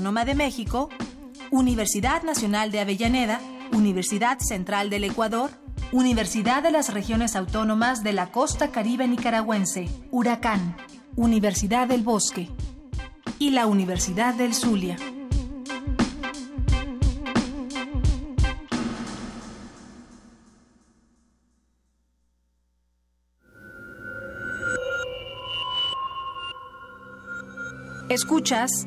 Autónoma de México, Universidad Nacional de Avellaneda, Universidad Central del Ecuador, Universidad de las Regiones Autónomas de la Costa Caribe Nicaragüense, Huracán, Universidad del Bosque y la Universidad del Zulia. Escuchas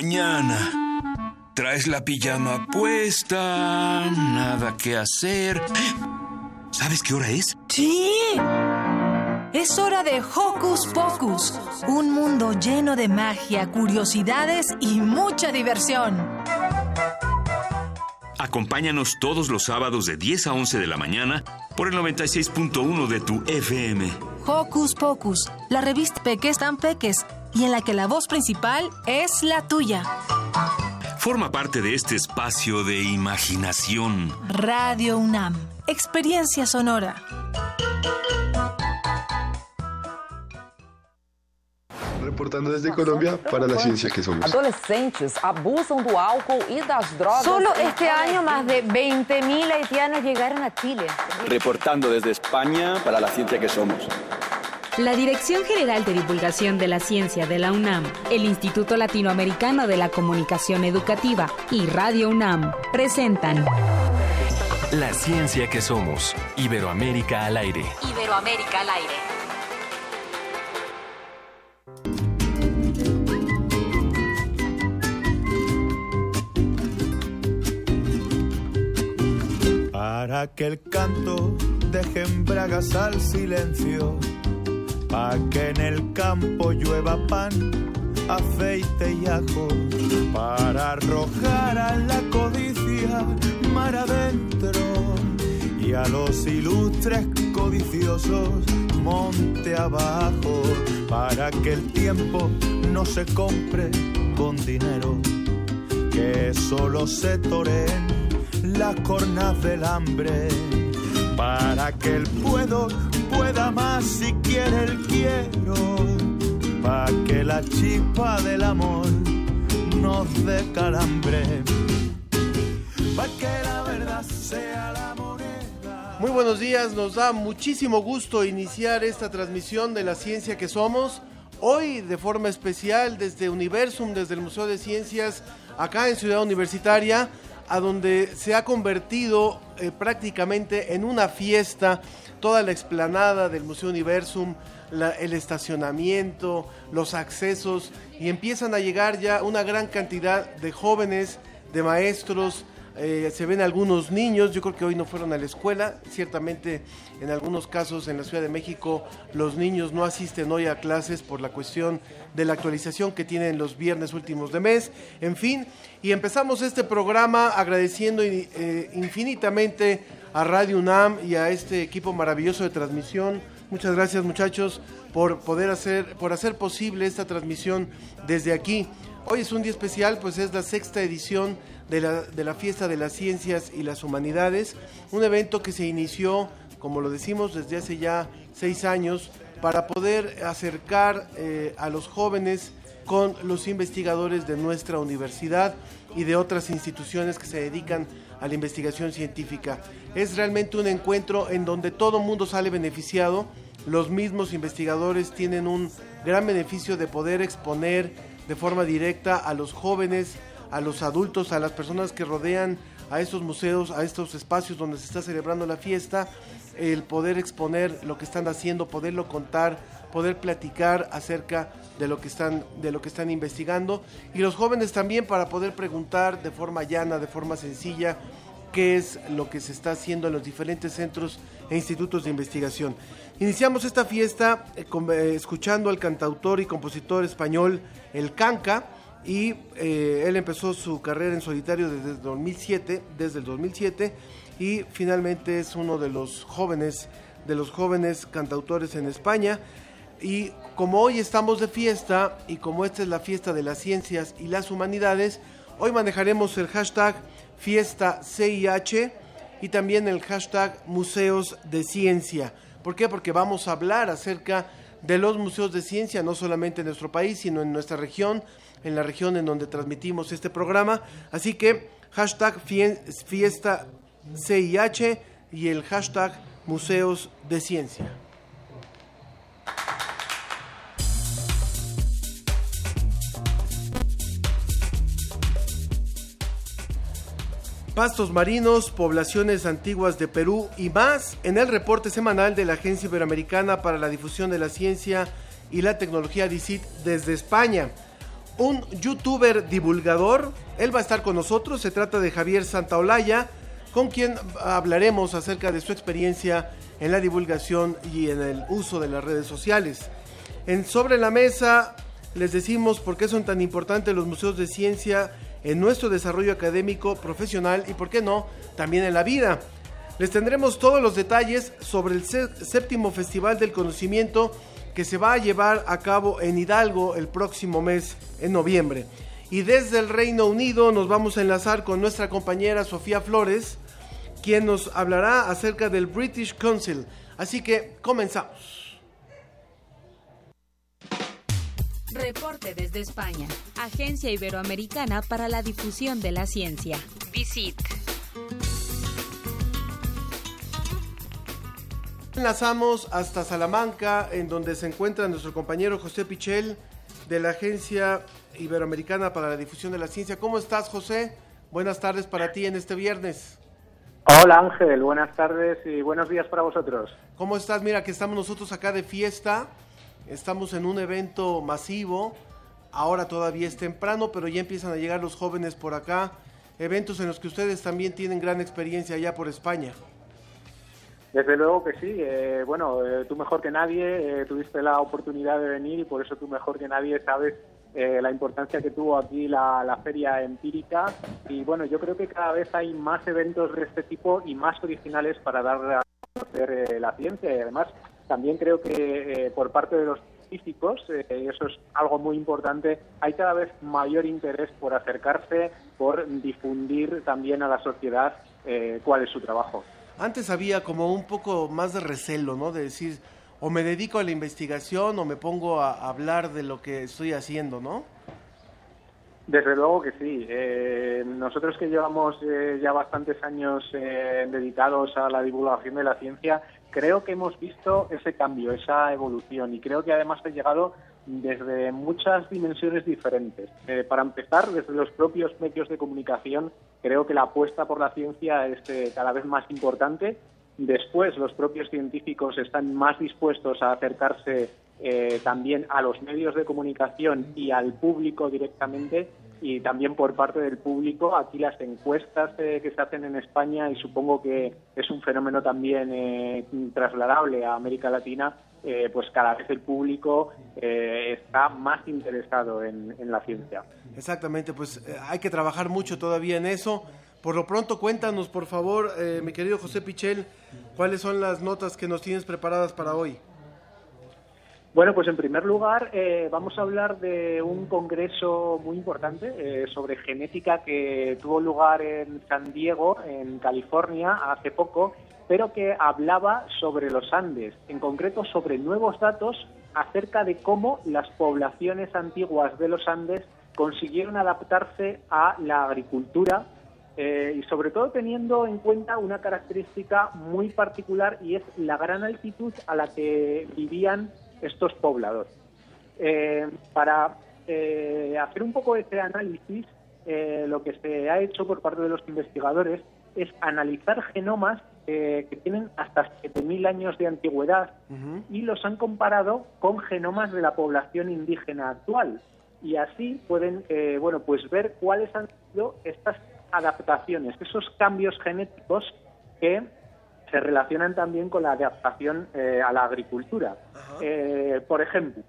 Mañana. Traes la pijama puesta, nada que hacer. ¿Sabes qué hora es? ¡Sí! Es hora de Hocus Pocus, un mundo lleno de magia, curiosidades y mucha diversión. Acompáñanos todos los sábados de 10 a 11 de la mañana por el 96.1 de tu FM. Hocus Pocus, la revista Peques tan Peques, y en la que la voz principal es la tuya. Forma parte de este espacio de imaginación. Radio UNAM, experiencia sonora. Reportando desde Colombia para la ciencia que somos. Adolescentes abusan do álcool y das drogas. Solo este año más de 20.000 haitianos llegaron a Chile. Reportando desde España para la ciencia que somos. La Dirección General de Divulgación de la Ciencia de la UNAM, el Instituto Latinoamericano de la Comunicación Educativa y Radio UNAM presentan La ciencia que somos. Iberoamérica al aire. Iberoamérica al aire. Para que el canto deje en bragas al silencio, para que en el campo llueva pan, aceite y ajo, para arrojar a la codicia mar adentro y a los ilustres codiciosos monte abajo, para que el tiempo no se compre con dinero, que solo se toreen las cornas del hambre. Para que el puedo pueda más si quiere el quiero para que la chispa del amor nos dé calambre para que la verdad sea la moneda Muy buenos días, nos da muchísimo gusto iniciar esta transmisión de la ciencia que somos. Hoy de forma especial desde Universum, desde el Museo de Ciencias, acá en Ciudad Universitaria, a donde se ha convertido eh, prácticamente en una fiesta toda la explanada del Museo Universum, el estacionamiento, los accesos y empiezan a llegar ya una gran cantidad de jóvenes, de maestros, eh, se ven algunos niños, yo creo que hoy no fueron a la escuela, ciertamente en algunos casos en la Ciudad de México los niños no asisten hoy a clases por la cuestión de la actualización que tienen los viernes últimos de mes, en fin, y empezamos este programa agradeciendo eh, infinitamente a Radio UNAM y a este equipo maravilloso de transmisión. Muchas gracias muchachos por poder hacer, por hacer posible esta transmisión desde aquí. Hoy es un día especial, pues es la sexta edición de la, de la Fiesta de las Ciencias y las Humanidades, un evento que se inició, como lo decimos, desde hace ya seis años, para poder acercar eh, a los jóvenes con los investigadores de nuestra universidad y de otras instituciones que se dedican a la investigación científica. Es realmente un encuentro en donde todo mundo sale beneficiado, los mismos investigadores tienen un gran beneficio de poder exponer de forma directa a los jóvenes, a los adultos, a las personas que rodean a estos museos, a estos espacios donde se está celebrando la fiesta, el poder exponer lo que están haciendo, poderlo contar, poder platicar acerca de lo que están de lo que están investigando y los jóvenes también para poder preguntar de forma llana, de forma sencilla qué es lo que se está haciendo en los diferentes centros e institutos de investigación. Iniciamos esta fiesta eh, eh, escuchando al cantautor y compositor español El Canca y eh, él empezó su carrera en solitario desde el 2007, desde el 2007 y finalmente es uno de los jóvenes de los jóvenes cantautores en España y como hoy estamos de fiesta y como esta es la fiesta de las ciencias y las humanidades, hoy manejaremos el hashtag fiesta CIH y también el hashtag museos de ciencia. ¿Por qué? Porque vamos a hablar acerca de los museos de ciencia, no solamente en nuestro país, sino en nuestra región, en la región en donde transmitimos este programa. Así que hashtag fiesta CIH y el hashtag museos de ciencia. pastos marinos, poblaciones antiguas de Perú y más en el reporte semanal de la Agencia Iberoamericana para la Difusión de la Ciencia y la Tecnología DICIT desde España. Un youtuber divulgador, él va a estar con nosotros, se trata de Javier Santaolalla, con quien hablaremos acerca de su experiencia en la divulgación y en el uso de las redes sociales. En Sobre la Mesa les decimos por qué son tan importantes los museos de ciencia en nuestro desarrollo académico, profesional y, por qué no, también en la vida. Les tendremos todos los detalles sobre el séptimo Festival del Conocimiento que se va a llevar a cabo en Hidalgo el próximo mes, en noviembre. Y desde el Reino Unido nos vamos a enlazar con nuestra compañera Sofía Flores, quien nos hablará acerca del British Council. Así que comenzamos. Reporte desde España. Agencia Iberoamericana para la Difusión de la Ciencia. Visit. Enlazamos hasta Salamanca, en donde se encuentra nuestro compañero José Pichel de la Agencia Iberoamericana para la Difusión de la Ciencia. ¿Cómo estás, José? Buenas tardes para ti en este viernes. Hola Ángel, buenas tardes y buenos días para vosotros. ¿Cómo estás? Mira que estamos nosotros acá de fiesta Estamos en un evento masivo. Ahora todavía es temprano, pero ya empiezan a llegar los jóvenes por acá. Eventos en los que ustedes también tienen gran experiencia allá por España. Desde luego que sí. Eh, bueno, eh, tú mejor que nadie eh, tuviste la oportunidad de venir y por eso tú mejor que nadie sabes la importancia que tuvo aquí la, feria empírica. Y bueno, yo creo que cada vez hay más eventos de este tipo y más originales para dar a conocer la ciencia. Y además, también creo que eh, por parte de los científicos, eh, y eso es algo muy importante, hay cada vez mayor interés por acercarse, por difundir también a la sociedad eh, cuál es su trabajo. Antes había como un poco más de recelo, ¿no? De decir, o me dedico a la investigación o me pongo a hablar de lo que estoy haciendo, ¿no? Desde luego que sí. nosotros que llevamos ya bastantes años dedicados a la divulgación de la ciencia, creo que hemos visto ese cambio, esa evolución y creo que además ha llegado desde muchas dimensiones diferentes. Eh, para empezar, desde los propios medios de comunicación, creo que la apuesta por la ciencia es eh, cada vez más importante. Después, los propios científicos están más dispuestos a acercarse eh, también a los medios de comunicación y al público directamente y también por parte del público. Aquí las encuestas eh, que se hacen en España, y supongo que es un fenómeno también eh, trasladable a América Latina, eh, pues cada vez el público está más interesado en, en, la ciencia. Exactamente, pues hay que trabajar mucho todavía en eso. Por lo pronto, cuéntanos, por favor, mi querido José Pichel, cuáles son las notas que nos tienes preparadas para hoy. Bueno, pues en primer lugar eh, vamos a hablar de un congreso muy importante eh, sobre genética que tuvo lugar en San Diego, en California, hace poco, pero que hablaba sobre los Andes, en concreto sobre nuevos datos acerca de cómo las poblaciones antiguas de los Andes consiguieron adaptarse a la agricultura eh, y sobre todo teniendo en cuenta una característica muy particular y es la gran altitud a la que vivían estos pobladores. Eh, para eh, hacer un poco este análisis, eh, lo que se ha hecho por parte de los investigadores es analizar genomas que tienen hasta 7.000 años de antigüedad y los han comparado con genomas de la población indígena actual. Y así pueden bueno, pues ver cuáles han sido estas adaptaciones, esos cambios genéticos que se relacionan también con la adaptación eh, a la agricultura. Eh, por ejemplo,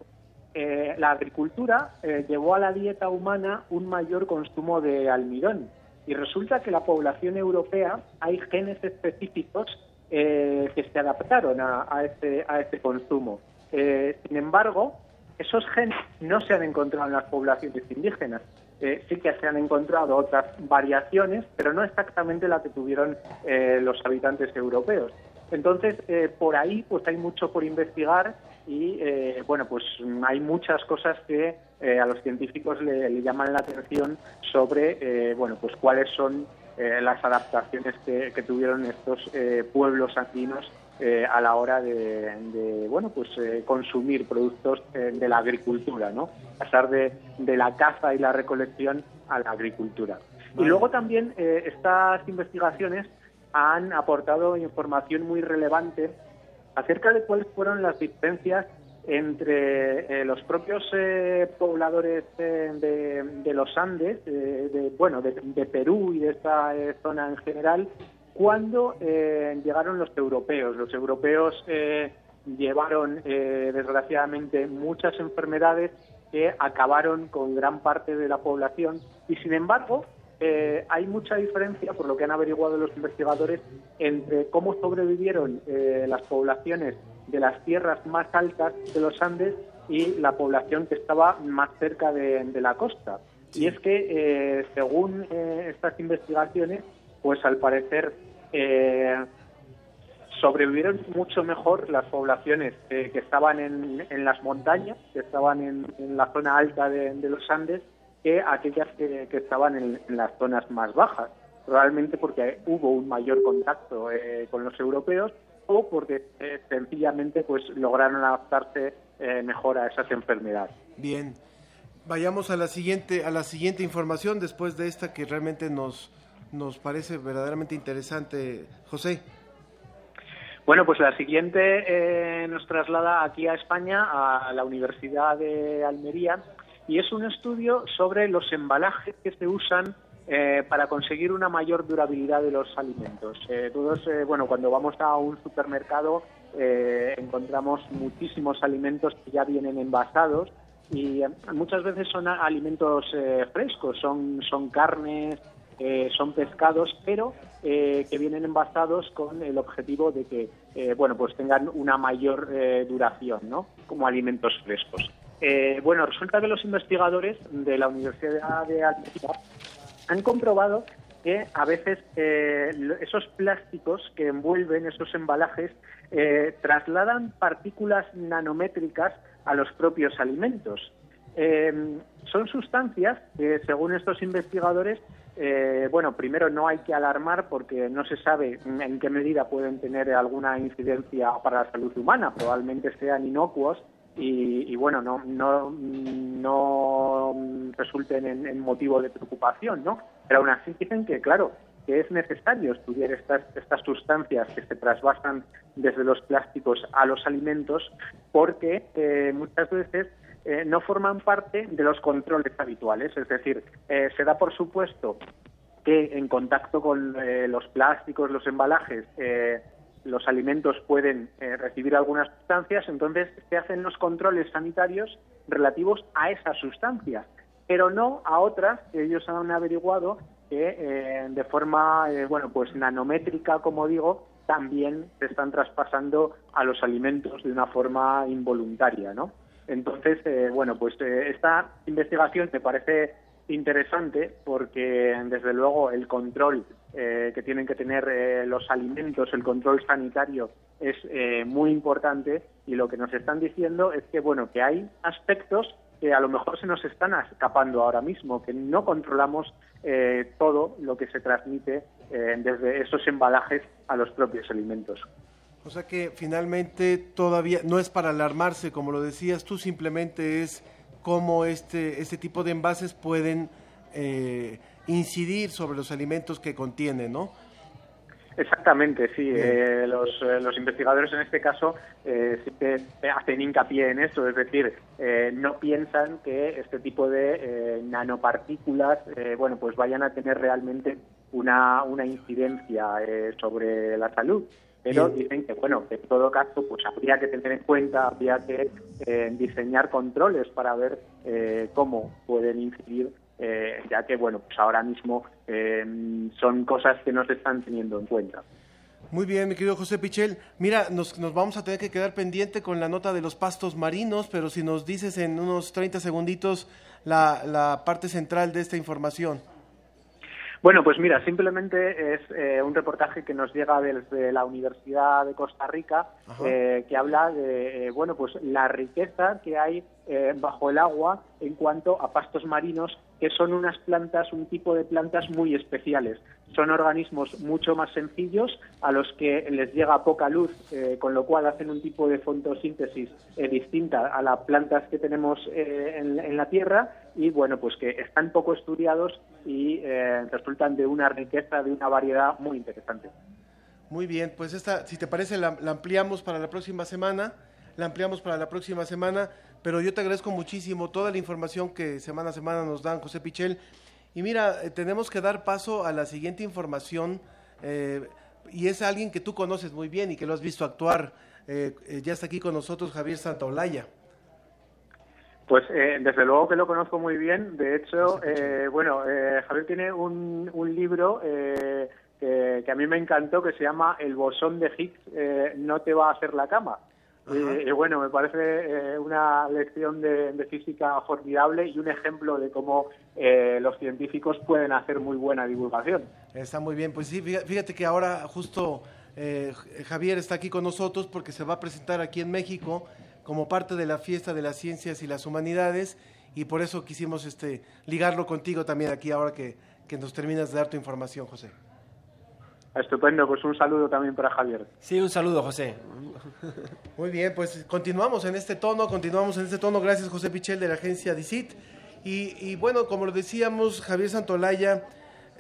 la agricultura llevó a la dieta humana un mayor consumo de almidón. Y resulta que la población europea hay genes específicos que se adaptaron a, a, este, a este consumo. sin embargo, esos genes no se han encontrado en las poblaciones indígenas. Eh, sí que se han encontrado otras variaciones, pero no exactamente la que tuvieron eh, los habitantes europeos. Entonces, eh, por ahí pues hay mucho por investigar y, bueno, pues hay muchas cosas que a los científicos le, llaman la atención sobre, bueno, pues cuáles son las adaptaciones que, que tuvieron estos pueblos andinos eh, a la hora de, bueno pues eh, consumir productos eh, de la agricultura no pasar de, la caza y la recolección a la agricultura. Y luego también estas investigaciones han aportado información muy relevante acerca de cuáles fueron las diferencias entre los propios pobladores de, los Andes, de, bueno, de, Perú y de esta zona en general, cuando eh, llegaron los europeos. Los europeos eh, llevaron, eh, desgraciadamente, muchas enfermedades que acabaron con gran parte de la población y, sin embargo, hay mucha diferencia, por lo que han averiguado los investigadores, entre cómo sobrevivieron las poblaciones de las tierras más altas de los Andes y la población que estaba más cerca de, de la costa. Y es que, según estas investigaciones, pues al parecer eh, sobrevivieron mucho mejor las poblaciones eh, que estaban en, las montañas, que estaban en, la zona alta de, los Andes, que aquellas que, estaban en, las zonas más bajas. Probablemente porque hubo un mayor contacto eh, con los europeos o porque eh, sencillamente pues lograron adaptarse mejor a esas enfermedades. Bien, vayamos a la siguiente a la siguiente información después de esta que realmente nos nos parece verdaderamente interesante, José. Bueno, pues la siguiente eh, nos traslada aquí a España, a la Universidad de Almería, y es un estudio sobre los embalajes que se usan eh, para conseguir una mayor durabilidad de los alimentos. Eh, todos, bueno, cuando vamos a un supermercado encontramos muchísimos alimentos que ya vienen envasados y muchas veces son alimentos frescos, son, son carnes, eh, son pescados, pero eh, que vienen envasados con el objetivo de que, eh, bueno, pues tengan una mayor duración, ¿no? Como alimentos frescos. bueno, resulta que los investigadores de la Universidad de Almería han comprobado que a veces esos plásticos que envuelven esos embalajes trasladan partículas nanométricas a los propios alimentos. son sustancias que, según estos investigadores, eh, bueno, primero no hay que alarmar porque no se sabe en qué medida pueden tener alguna incidencia para la salud humana. Probablemente sean inocuos y, bueno, no, no, no resulten en, motivo de preocupación, ¿no? Pero aún así dicen que, claro, que es necesario estudiar estas, estas sustancias que se trasvasan desde los plásticos a los alimentos porque eh, muchas veces eh, no forman parte de los controles habituales. Es decir, eh, se da por supuesto que en contacto con eh, los plásticos, los embalajes, los alimentos pueden recibir algunas sustancias, entonces se hacen los controles sanitarios relativos a esas sustancias, pero no a otras que ellos han averiguado que de forma, bueno, pues nanométrica, como digo, también se están traspasando a los alimentos de una forma involuntaria, ¿no? Entonces, eh, bueno, pues eh, esta investigación me parece interesante porque, desde luego, el control eh, que tienen que tener los alimentos, el control sanitario, es muy importante y lo que nos están diciendo es que, bueno, que hay aspectos que a lo mejor se nos están escapando ahora mismo, que no controlamos todo lo que se transmite desde esos embalajes a los propios alimentos. O sea que finalmente todavía no es para alarmarse, como lo decías tú, simplemente es cómo este, este tipo de envases pueden eh, incidir sobre los alimentos que contienen, ¿no? Exactamente, sí. Eh, los, eh, los, investigadores en este caso sí que hacen hincapié en eso, es decir, no piensan que este tipo de nanopartículas, bueno, pues vayan a tener realmente una, una incidencia sobre la salud. Pero dicen que, bueno, que en todo caso, pues habría que tener en cuenta, habría que eh, diseñar controles para ver eh, cómo pueden incidir, eh, ya que, bueno, pues ahora mismo son cosas que no se están teniendo en cuenta. Muy bien, mi querido José Pichel. Mira, nos, nos, vamos a tener que quedar pendiente con la nota de los pastos marinos, pero si nos dices en unos 30 segunditos la, la parte central de esta información. Bueno, pues mira, simplemente es eh, un reportaje que nos llega desde la Universidad de Costa Rica, eh, que habla de, eh, bueno, pues la riqueza que hay bajo el agua en cuanto a pastos marinos, que son unas plantas, un tipo de plantas muy especiales. Son organismos mucho más sencillos a los que les llega poca luz, con lo cual hacen un tipo de fotosíntesis distinta a las plantas que tenemos en, en, la Tierra y, bueno, pues que están poco estudiados y resultan de una riqueza, de una variedad muy interesante. Muy bien, pues esta, si te parece, la, ampliamos para la próxima semana, la ampliamos para la próxima semana, pero yo te agradezco muchísimo toda la información que semana a semana nos dan José Pichel. Y mira, eh, tenemos que dar paso a la siguiente información, eh, y es alguien que tú conoces muy bien y que lo has visto actuar. Eh, ya está aquí con nosotros Javier Santaolalla. Pues eh, desde luego que lo conozco muy bien. De hecho, eh, bueno, eh, Javier tiene un, un libro que, que, a mí me encantó que se llama El bosón de Higgs no te va a hacer la cama. Y, bueno, me parece una lección de, de, física formidable y un ejemplo de cómo los científicos pueden hacer muy buena divulgación. Está muy bien. Pues sí, fíjate que ahora justo Javier está aquí con nosotros porque se va a presentar aquí en México como parte de la fiesta de las ciencias y las humanidades y por eso quisimos este, ligarlo contigo también aquí ahora que, que nos terminas de dar tu información, José. Estupendo, pues un saludo también para Javier. Sí, un saludo, José. Muy bien, pues continuamos en este tono, continuamos en este tono. Gracias, José Pichel, de la agencia DICIT. Y, y bueno, como lo decíamos, Javier Santolaya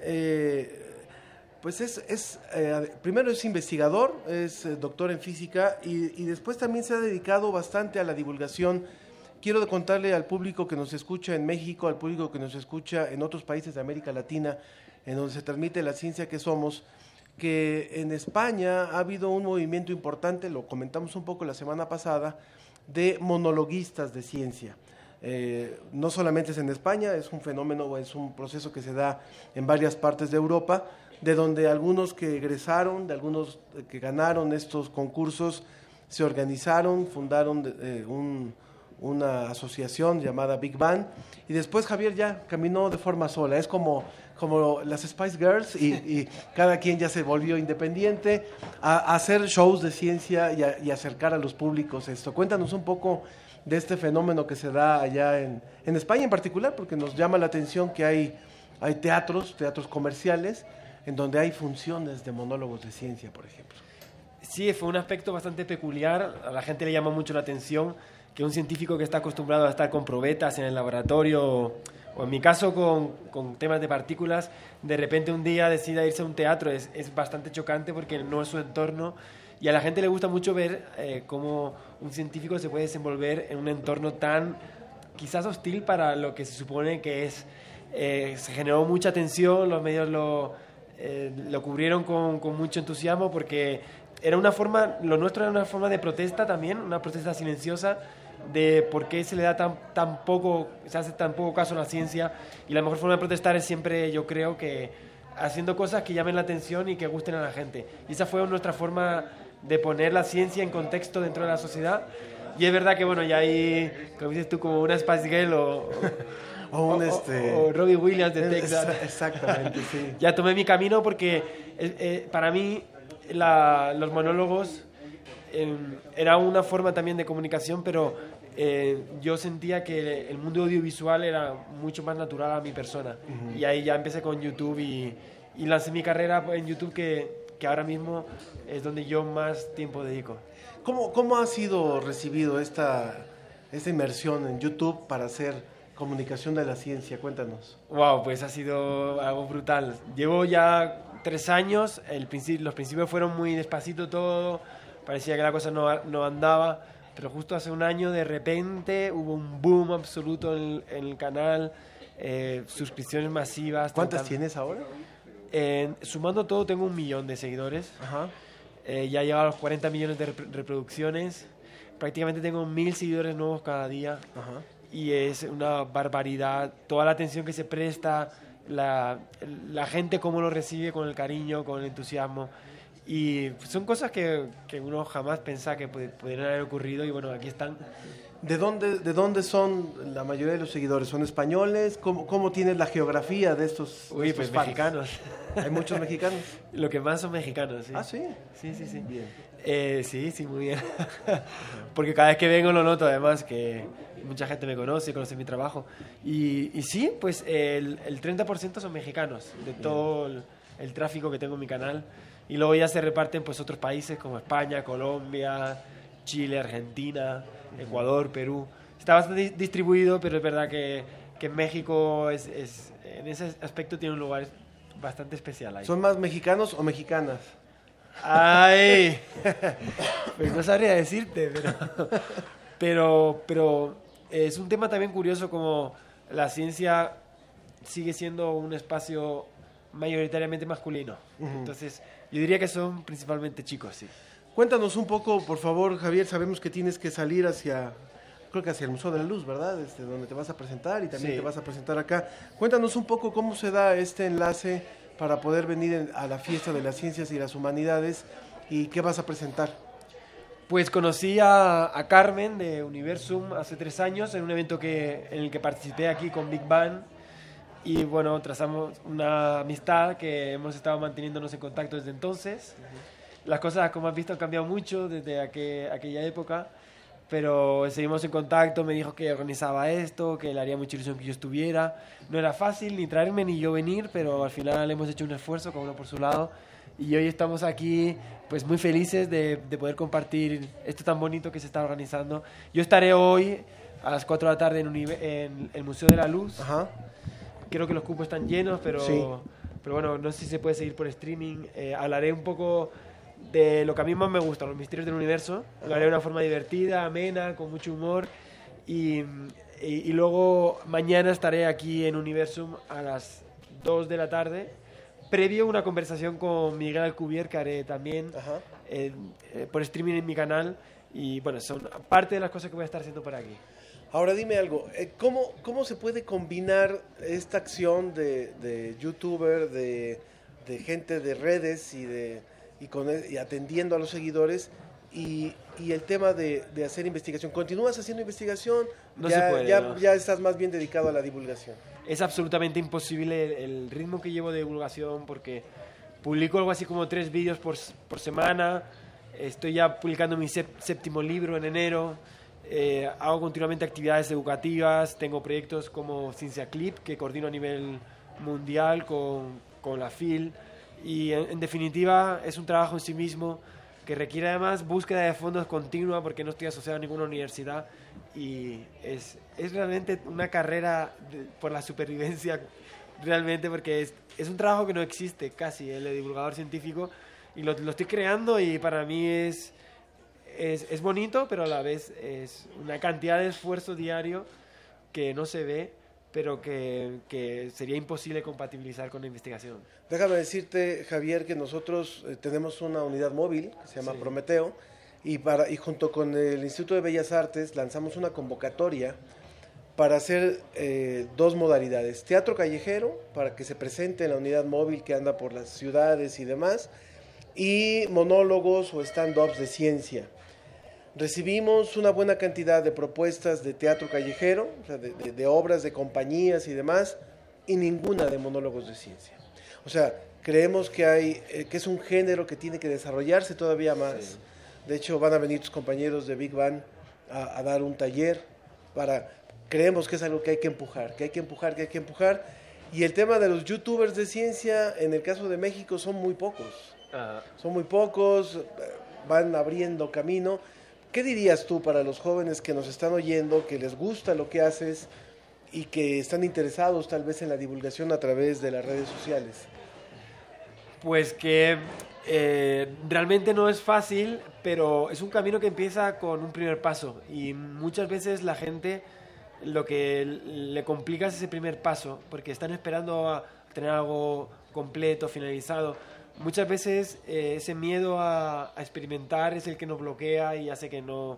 eh, pues es, es eh, primero es investigador, es eh, doctor en física y, después también se ha dedicado bastante a la divulgación. Quiero contarle al público que nos escucha en México, al público que nos escucha en otros países de América Latina, en donde se transmite la ciencia que somos, que en España ha habido un movimiento importante, lo comentamos un poco la semana pasada, de monologuistas de ciencia. Eh, no solamente es en España, es un fenómeno, es un proceso que se da en varias partes de Europa, de donde algunos que egresaron, de algunos que ganaron estos concursos, se organizaron, fundaron eh, una asociación llamada Big Bang y después Javier ya caminó de forma sola, es como, como las Spice Girls y, cada quien ya se volvió independiente a, hacer shows de ciencia y, acercar a los públicos esto. Cuéntanos un poco de este fenómeno que se da allá en, en España en particular, porque nos llama la atención que hay, hay teatros, teatros comerciales, en donde hay funciones de monólogos de ciencia, por ejemplo. Sí, fue un aspecto bastante peculiar. A la gente le llama mucho la atención que un científico que está acostumbrado a estar con probetas en el laboratorio, o en mi caso con, con temas de partículas, de repente un día decida irse a un teatro. Es, es, bastante chocante porque no es su entorno. Y a la gente le gusta mucho ver eh, cómo un científico se puede desenvolver en un entorno tan quizás hostil para lo que se supone que es. Eh, se generó mucha tensión, los medios lo, eh, lo cubrieron con, con, mucho entusiasmo porque era una forma, lo nuestro era una forma de protesta también, una protesta silenciosa de por qué se le da tan, tan poco, se hace tan poco caso a la ciencia y la mejor forma de protestar es siempre, yo creo que haciendo cosas que llamen la atención y que gusten a la gente. Y esa fue nuestra forma de poner la ciencia en contexto dentro de la sociedad. Y es verdad que, bueno, ya hay, como dices tú, como una Spice Girl o, o un este o, Robbie Williams de Texas. Exactamente, sí. ya tomé mi camino porque eh, eh, para mí los monólogos em, era una forma también de comunicación, pero eh, yo sentía que el mundo audiovisual era mucho más natural a mi persona. Y ahí ya empecé con YouTube y, y lancé mi carrera en YouTube que, que ahora mismo es donde yo más tiempo dedico. ¿Cómo, cómo ha sido recibido esta, esta inmersión en YouTube para hacer comunicación de la ciencia? Cuéntanos. Wow, pues ha sido algo brutal. Llevo ya tres años, el principio, los principios fueron muy despacito todo, parecía que la cosa no, no andaba, pero justo hace un año de repente hubo un boom absoluto en, el canal, eh, suscripciones masivas. ¿Cuántas tienes ahora? sumando todo tengo un millón de seguidores. Ajá. Eh, ya llegado a los 40 millones de rep- reproducciones. Prácticamente tengo mil seguidores nuevos cada día. Y es una barbaridad. Toda la atención que se presta, la, la gente cómo lo recibe con el cariño, con el entusiasmo. Y son cosas que, que uno jamás pensaba que pu- pudieran haber ocurrido. Y bueno, aquí están. ¿De dónde, ¿De dónde son la mayoría de los seguidores? ¿Son españoles? ¿Cómo, cómo tienes la geografía de estos, de Uy, estos pues fans? mexicanos. ¿Hay muchos mexicanos? Lo que más son mexicanos, sí. Ah, sí. Sí, sí, sí. Bien. Eh, sí, sí, muy bien. Porque cada vez que vengo lo noto, además, que mucha gente me conoce, conoce mi trabajo. Y, y sí, pues el, el 30% son mexicanos, de todo el, el tráfico que tengo en mi canal. Y luego ya se reparten pues otros países como España, Colombia, Chile, Argentina, Ecuador, Perú. Está bastante di- distribuido, pero es verdad que, que México es, es- en ese aspecto tiene un lugar bastante especial ahí. ¿Son más mexicanos o mexicanas? ¡Ay! Pues no sabría decirte, pero, pero, pero es un tema también curioso como la ciencia sigue siendo un espacio mayoritariamente masculino. Ujú. Entonces, yo diría que son principalmente chicos, sí. Cuéntanos un poco, por favor, Javier. Sabemos que tienes que salir hacia, creo que hacia el Museo de la Luz, ¿verdad? Este, donde te vas a presentar y también Sí. te vas a presentar acá. Cuéntanos un poco cómo se da este enlace para poder venir en- a la fiesta de las ciencias y las humanidades y qué vas a presentar. Pues conocí a, a Carmen de Universum hace tres años en un evento que, en el que participé aquí con Big Bang. Y bueno, trazamos una amistad que hemos estado manteniéndonos en contacto desde entonces. Las cosas, como has visto, han cambiado mucho desde aquel- aquella época, pero seguimos en contacto. Me dijo que organizaba esto, que le haría mucha ilusión que yo estuviera. No era fácil ni traerme ni yo venir, pero al final hemos hecho un esfuerzo, cada uno por su lado. Y hoy estamos aquí pues muy felices de, de poder compartir esto tan bonito que se está organizando. Yo estaré hoy a las 4 de la tarde en, en el Museo de la Luz. Creo que los cupos están llenos, pero, Sí. pero bueno, no sé si se puede seguir por streaming. Eh, hablaré un poco de lo que a mí más me gusta, los misterios del universo. Lo haré de una forma divertida, amena, con mucho humor. Y, y- y luego mañana estaré aquí en Universum a las 2 de la tarde, previo a una conversación con Miguel Alcubierre que haré también eh, eh, por streaming en mi canal. Y bueno, son parte de las cosas que voy a estar haciendo por aquí. Ahora dime algo, eh, ¿cómo, ¿cómo se puede combinar esta acción de, de youtuber, de, de gente de redes y, de, y, con, y atendiendo a los seguidores y, y el tema de, de hacer investigación? ¿Continúas haciendo investigación? No ya, se puede, ya, no. ya estás más bien dedicado a la divulgación. Es absolutamente imposible el, el ritmo que llevo de divulgación porque publico algo así como tres vídeos por, por semana, estoy ya publicando mi sép- séptimo libro en enero, eh, hago continuamente actividades educativas, tengo proyectos como Ciencia Clip que coordino a nivel mundial con, con la FIL y en, en definitiva es un trabajo en sí mismo que requiere además búsqueda de fondos continua porque no estoy asociado a ninguna universidad. Y es, es realmente una carrera de- por la supervivencia realmente porque es, es un trabajo que no existe casi el de divulgador científico y lo, lo estoy creando y para mí es, es, es bonito pero a la vez es una cantidad de esfuerzo diario que no se ve pero que, que sería imposible compatibilizar con la investigación. Déjame decirte, Javier, que nosotros eh, tenemos una unidad móvil que se llama Sí. Prometeo y, para, y junto con el Instituto de Bellas Artes lanzamos una convocatoria para hacer eh, dos modalidades. Teatro callejero, para que se presente en la unidad móvil que anda por las ciudades y demás, y monólogos o stand-ups de ciencia. Recibimos una buena cantidad de propuestas de teatro callejero, o sea, de, de- de obras de compañías y demás, y ninguna de monólogos de ciencia. O sea, creemos que, hay, eh, que es un género que tiene que desarrollarse todavía más. De hecho, van a venir tus compañeros de Big Bang a, a dar un taller para... Creemos que es algo que hay que empujar, que hay que empujar, que hay que empujar. Y el tema de los youtubers de ciencia, en el caso de México, son muy pocos. Son muy pocos, eh, van abriendo camino. ¿Qué dirías tú para los jóvenes que nos están oyendo, que les gusta lo que haces y que están interesados tal vez en la divulgación a través de las redes sociales? Pues que eh, realmente no es fácil, pero es un camino que empieza con un primer paso y muchas veces la gente lo que le complica es ese primer paso, porque están esperando a tener algo completo, finalizado. muchas veces eh, ese miedo a, a experimentar es el que nos bloquea y hace que no,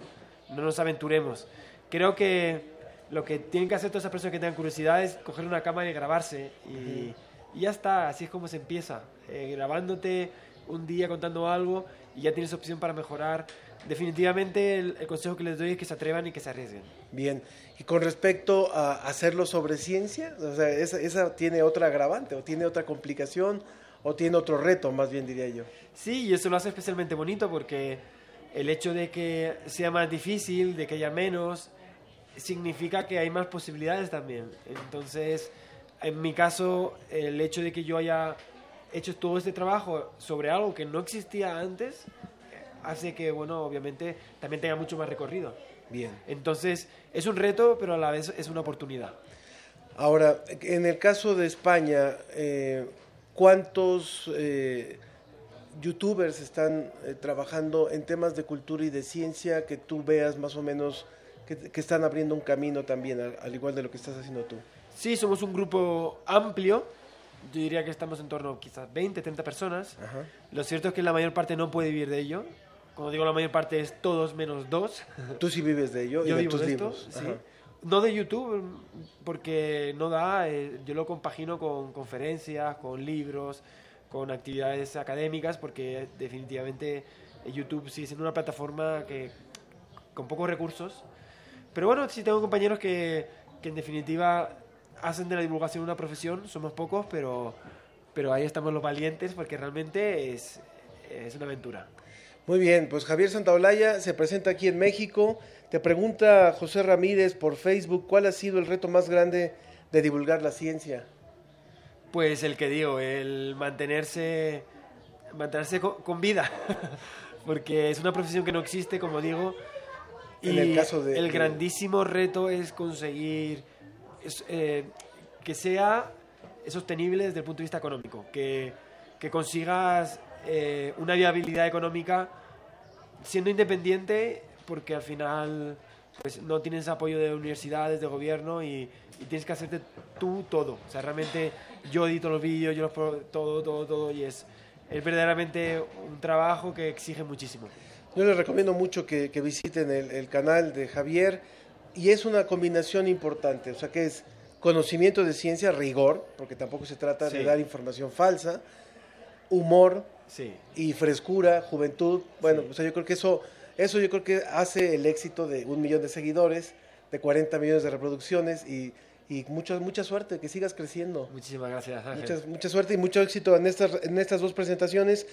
no nos aventuremos. Creo que lo que tienen que hacer todas esas personas que tengan curiosidad es coger una cámara y grabarse y, y ya está, así es como se empieza, eh, grabándote un día contando algo y ya tienes opción para mejorar. Definitivamente el, el consejo que les doy es que se atrevan y que se arriesguen. Bien, y con respecto a hacerlo sobre ciencia, o sea, esa, esa tiene otra agravante o tiene otra complicación o tiene otro reto, más bien diría yo. Sí, y eso lo hace especialmente bonito porque el hecho de que sea más difícil, de que haya menos, significa que hay más posibilidades también. Entonces, en mi caso, el hecho de que yo haya hecho todo este trabajo sobre algo que no existía antes, hace que, bueno, obviamente también tenga mucho más recorrido. Bien. Entonces, es un reto, pero a la vez es una oportunidad. Ahora, en el caso de España, eh, ¿cuántos eh, youtubers están eh, trabajando en temas de cultura y de ciencia que tú veas más o menos que, que están abriendo un camino también, al, al igual de lo que estás haciendo tú? Sí, somos un grupo amplio. Yo diría que estamos en torno a quizás 20, 30 personas. Ajá. Lo cierto es que la mayor parte no puede vivir de ello. Cuando digo la mayor parte es todos menos dos. Tú sí vives de ello y Yo de vivo tus de esto, libros. sí. No de YouTube, porque no da. eh, yo lo compagino con conferencias, con libros, con actividades académicas, porque definitivamente YouTube sigue siendo una plataforma que con pocos recursos. Pero bueno, sí tengo compañeros que, que en definitiva hacen de la divulgación una profesión. Somos pocos, pero, pero ahí estamos los valientes, porque realmente es, es una aventura. Muy bien, pues Javier Santaolalla se presenta aquí en México. Te pregunta José Ramírez por Facebook, ¿cuál ha sido el reto más grande de divulgar la ciencia? Pues el que digo, el mantenerse, mantenerse co- con, vida, porque es una profesión que no existe, como digo, y En el caso de- el grandísimo reto es conseguir eh, que sea sostenible desde el punto de vista económico, que, que consigas eh, una viabilidad económica siendo independiente, porque al final pues no tienes apoyo de universidades, de gobierno y, y tienes que hacerte tú todo. O sea, realmente yo edito los vídeos, yo los todo, todo, todo y es, es verdaderamente un trabajo que exige muchísimo. Yo les recomiendo mucho que, que visiten el, el canal de Javier y es una combinación importante, o sea que es conocimiento de ciencia, rigor, porque tampoco se trata de Sí. dar información falsa, humor Sí. y frescura, juventud. Bueno, o sea, yo creo que eso, eso yo creo que hace el éxito de un millón de seguidores, de 40 millones de reproducciones y, y mucha, mucha suerte, que sigas creciendo. Muchísimas gracias, Ángel. Mucha, mucha suerte y mucho éxito en estas, en estas dos presentaciones.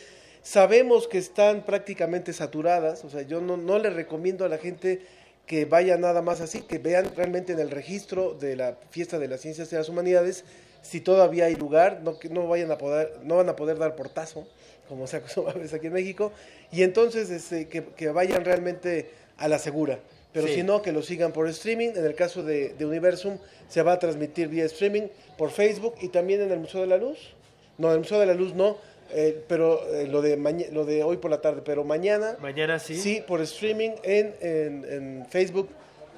Sabemos que están prácticamente saturadas, o sea, yo no, no le recomiendo a la gente que vaya nada más así, que vean realmente en el registro de la fiesta de las ciencias y las humanidades si todavía hay lugar, no que no vayan a poder, no van a poder dar portazo, como se acostumbra a veces aquí en México, y entonces este, que, que vayan realmente a la segura. Pero Sí. si no, que lo sigan por streaming. En el caso de, de Universum, se va a transmitir vía streaming por Facebook y también en el Museo de la Luz. No, en el Museo de la Luz no, eh, pero eh, lo, de maña- lo de hoy por la tarde. Pero mañana, Mañana sí. sí, por streaming en, en, en Facebook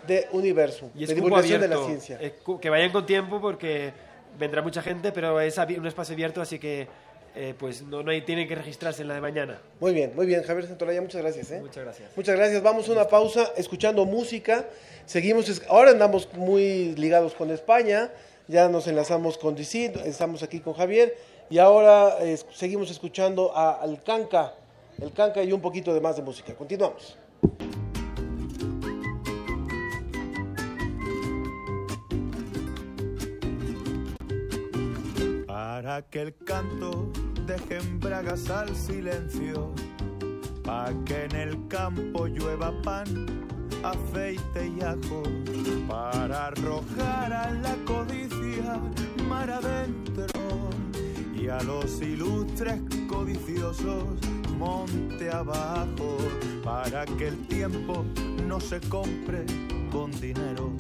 de Universum, Y es de divulgación de la ciencia. Es que vayan con tiempo porque vendrá mucha gente, pero es un espacio abierto, así que eh, pues no, no hay, tienen que registrarse en la de mañana. Muy bien, muy bien, Javier Santolaya, muchas gracias. ¿eh? Muchas gracias. Muchas gracias. Vamos a una pausa escuchando música. Seguimos, ahora andamos muy ligados con España. Ya nos enlazamos con DC, estamos aquí con Javier. Y ahora eh, seguimos escuchando a, al Canca, el Canca y un poquito de más de música. Continuamos. Para que el canto deje en bragas al silencio, para que en el campo llueva pan, aceite y ajo, para arrojar a la codicia mar adentro y a los ilustres codiciosos monte abajo, para que el tiempo no se compre con dinero,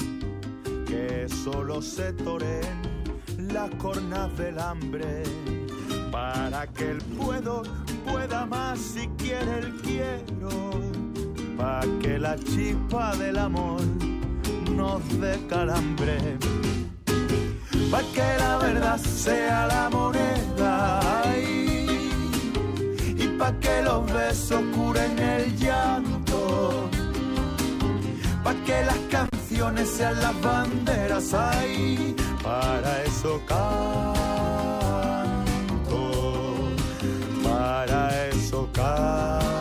que solo se toreen las cornas del hambre para que el puedo pueda más si quiere el quiero para que la chispa del amor nos dé calambre para que la verdad sea la moneda ay, eso curen el llanto, pa' que las canciones sean las banderas ahí, para eso canto, para eso canto.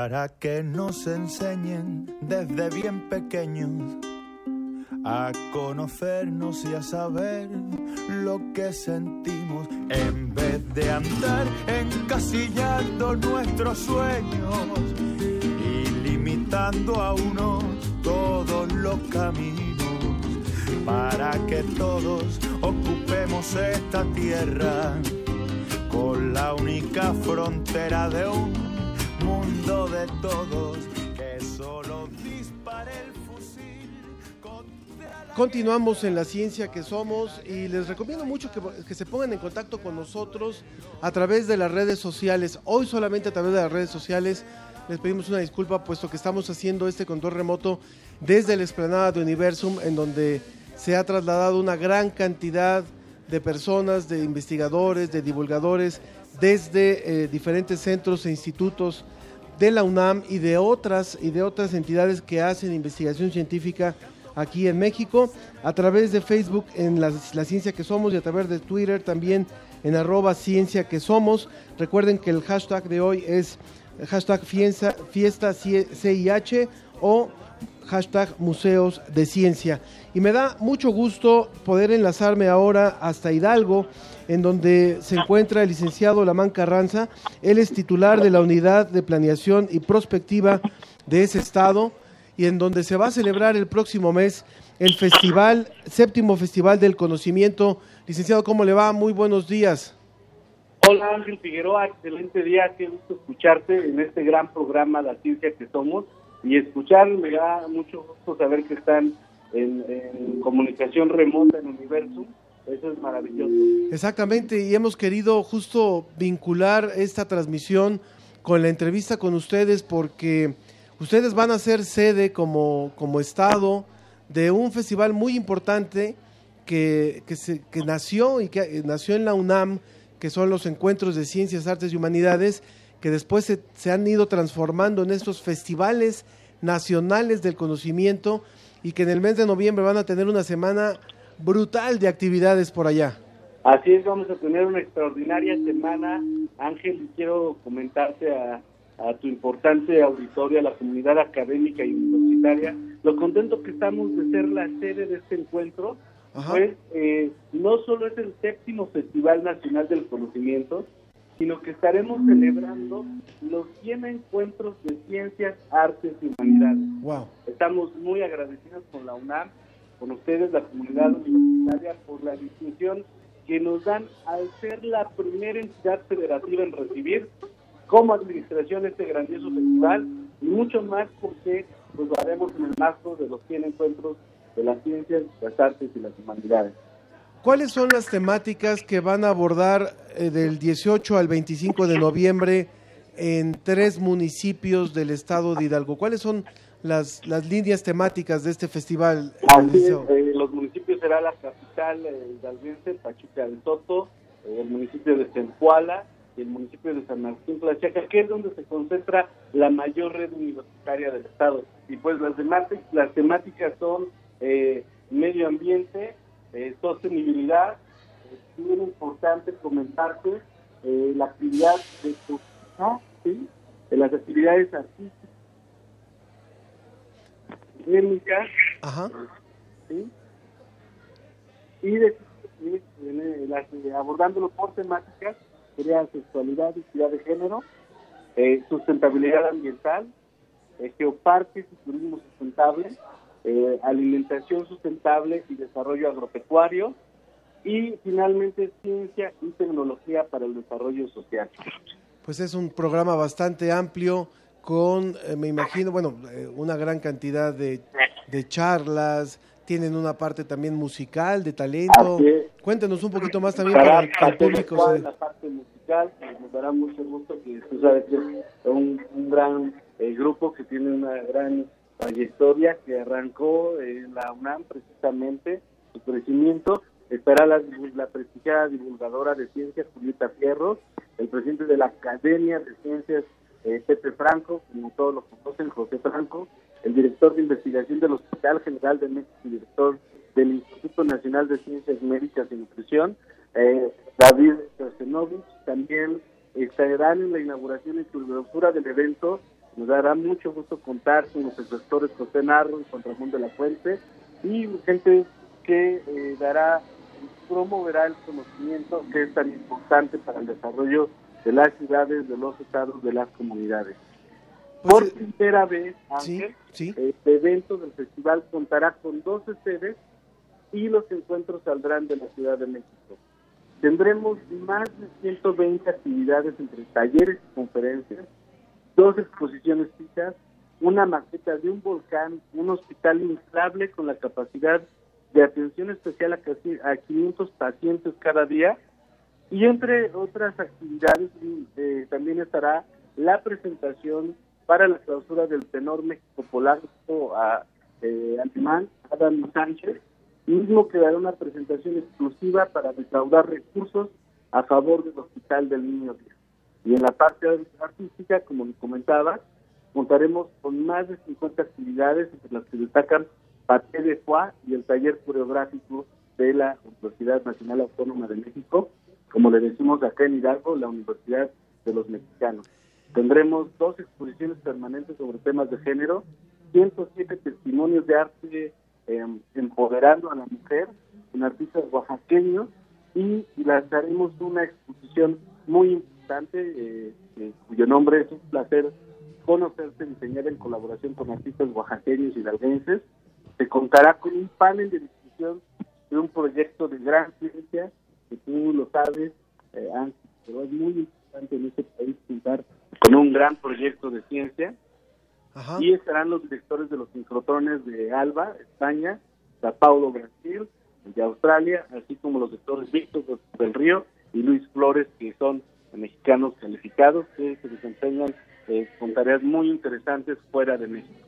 Para que nos enseñen desde bien pequeños a conocernos y a saber lo que sentimos. En vez de andar encasillando nuestros sueños y limitando a unos todos los caminos para que todos ocupemos esta tierra con la única frontera de un de todos que solo dispare el fusil. Continuamos en la ciencia que somos y les recomiendo mucho que, que, se pongan en contacto con nosotros a través de las redes sociales. Hoy solamente a través de las redes sociales les pedimos una disculpa puesto que estamos haciendo este control remoto desde la explanada de Universum en donde se ha trasladado una gran cantidad de personas, de investigadores, de divulgadores desde eh, diferentes centros e institutos de la UNAM y de otras y de otras entidades que hacen investigación científica aquí en México, a través de Facebook en la, Ciencia que Somos y a través de Twitter también en arroba Ciencia que Somos. Recuerden que el hashtag de hoy es hashtag fiesta, fiesta CIH o hashtag Museos de Ciencia. Y me da mucho gusto poder enlazarme ahora hasta Hidalgo, en donde se encuentra el licenciado Lamán Carranza. Él es titular de la Unidad de Planeación y Prospectiva de ese estado y en donde se va a celebrar el próximo mes el festival, séptimo Festival del Conocimiento. Licenciado, ¿cómo le va? Muy buenos días. Hola Ángel Figueroa, excelente día, qué gusto escucharte en este gran programa La Ciencia que Somos y escuchar, me da mucho gusto saber que están en, comunicación remota en Universo. Eso es maravilloso. Exactamente, y hemos querido justo vincular esta transmisión con la entrevista con ustedes porque ustedes van a ser sede como, como Estado de un festival muy importante que, que, se, que nació y que eh, nació en la UNAM, que son los encuentros de ciencias, artes y humanidades, que después se, se han ido transformando en estos festivales nacionales del conocimiento y que en el mes de noviembre van a tener una semana brutal de actividades por allá. Así es, vamos a tener una extraordinaria semana. Ángel, quiero comentarte a, tu importante auditorio, a la comunidad académica y universitaria, lo contento que estamos de ser la sede de este encuentro. Pues eh, no solo es el séptimo Festival Nacional del Conocimiento, sino que estaremos celebrando los 100 encuentros de ciencias, artes y humanidades. Wow. Estamos muy agradecidos con la UNAM, con ustedes, la comunidad universitaria, por la distinción que nos dan al ser la primera entidad federativa en recibir como administración este grandioso festival y mucho más porque pues, lo haremos en el marco de los 100 encuentros de las ciencias, las artes y las humanidades. ¿Cuáles son las temáticas que van a abordar eh, del 18 al 25 de noviembre en tres municipios del estado de Hidalgo? ¿Cuáles son las, las líneas temáticas de este festival? Eh, los municipios será la capital eh, hidalguense, Pachuca del Soto, el municipio de Zempoala y el municipio de San Martín Tlaxiaca, que es donde se concentra la mayor red universitaria del estado. Y pues las, las temáticas son medio ambiente, eh, sostenibilidad, es muy importante comentarte eh, la actividad de ¿sí? de las actividades artísticas, académicas, ¿sí? y de, de, abordándolo por temáticas, sería sexualidad, identidad de género, eh, sustentabilidad ambiental, eh, geoparques y turismo sustentable, eh, alimentación sustentable y desarrollo agropecuario, y finalmente ciencia y tecnología para el desarrollo social. Pues es un programa bastante amplio con, eh, me imagino, bueno, eh, una gran cantidad de, de, charlas, tienen una parte también musical, de talento, Cuéntenos un poquito más también para, que el público se... la parte musical, nos dará mucho gusto que tú sabes que es un, un gran eh, grupo que tiene una gran trayectoria que arrancó en la UNAM precisamente su crecimiento estará la, la prestigiada divulgadora de ciencias Julieta Fierro, el presidente de la Academia de Ciencias eh, Pepe Franco, como todos lo conocen, José Franco, el director de investigación del Hospital General de México y director del Instituto Nacional de Ciencias Médicas y Nutrición, eh, David Trascenovich, también estarán en la inauguración y clausura del evento. Nos dará mucho gusto contar con los profesores José Narro y Juan Ramón de la Fuente y gente que eh, dará promoverá el conocimiento que es tan importante para el desarrollo de las ciudades, de los estados, de las comunidades. Pues, Por eh, primera vez, Ángel, este evento del festival contará con 12 sedes y los encuentros saldrán de la Ciudad de México. Tendremos más de 120 actividades entre talleres y conferencias, dos exposiciones fijas, una maqueta de un volcán, un hospital inflable con la capacidad de atención especial a, casi, a 500 pacientes cada día y entre otras actividades eh, también estará la presentación para la clausura del tenor México a eh, Adam Sánchez, mismo que dará una presentación exclusiva para recaudar recursos a favor del Hospital del Niño Dios. Y en la parte artística, como comentaba, contaremos con más de 50 actividades entre las que destacan Paté de Foix y el taller coreográfico de la Universidad Nacional Autónoma de México, como le decimos acá en Hidalgo, la Universidad de los Mexicanos. Tendremos dos exposiciones permanentes sobre temas de género, 107 testimonios de arte em, empoderando a la mujer con artistas oaxaqueños y lanzaremos una exposición muy importante eh, eh, cuyo nombre es un placer conocerse, diseñar en colaboración con artistas oaxaqueños y hidalguenses se contará con un panel de discusión de un proyecto de gran ciencia, que tú lo sabes, eh, pero es muy importante en este país contar con un gran proyecto de ciencia. Y estarán los directores de los sincrotrones de Alba, España, Sao Paulo, Brasil, de Australia, así como los directores Víctor del Río y Luis Flores, que son mexicanos calificados que se desempeñan eh, con tareas muy interesantes fuera de México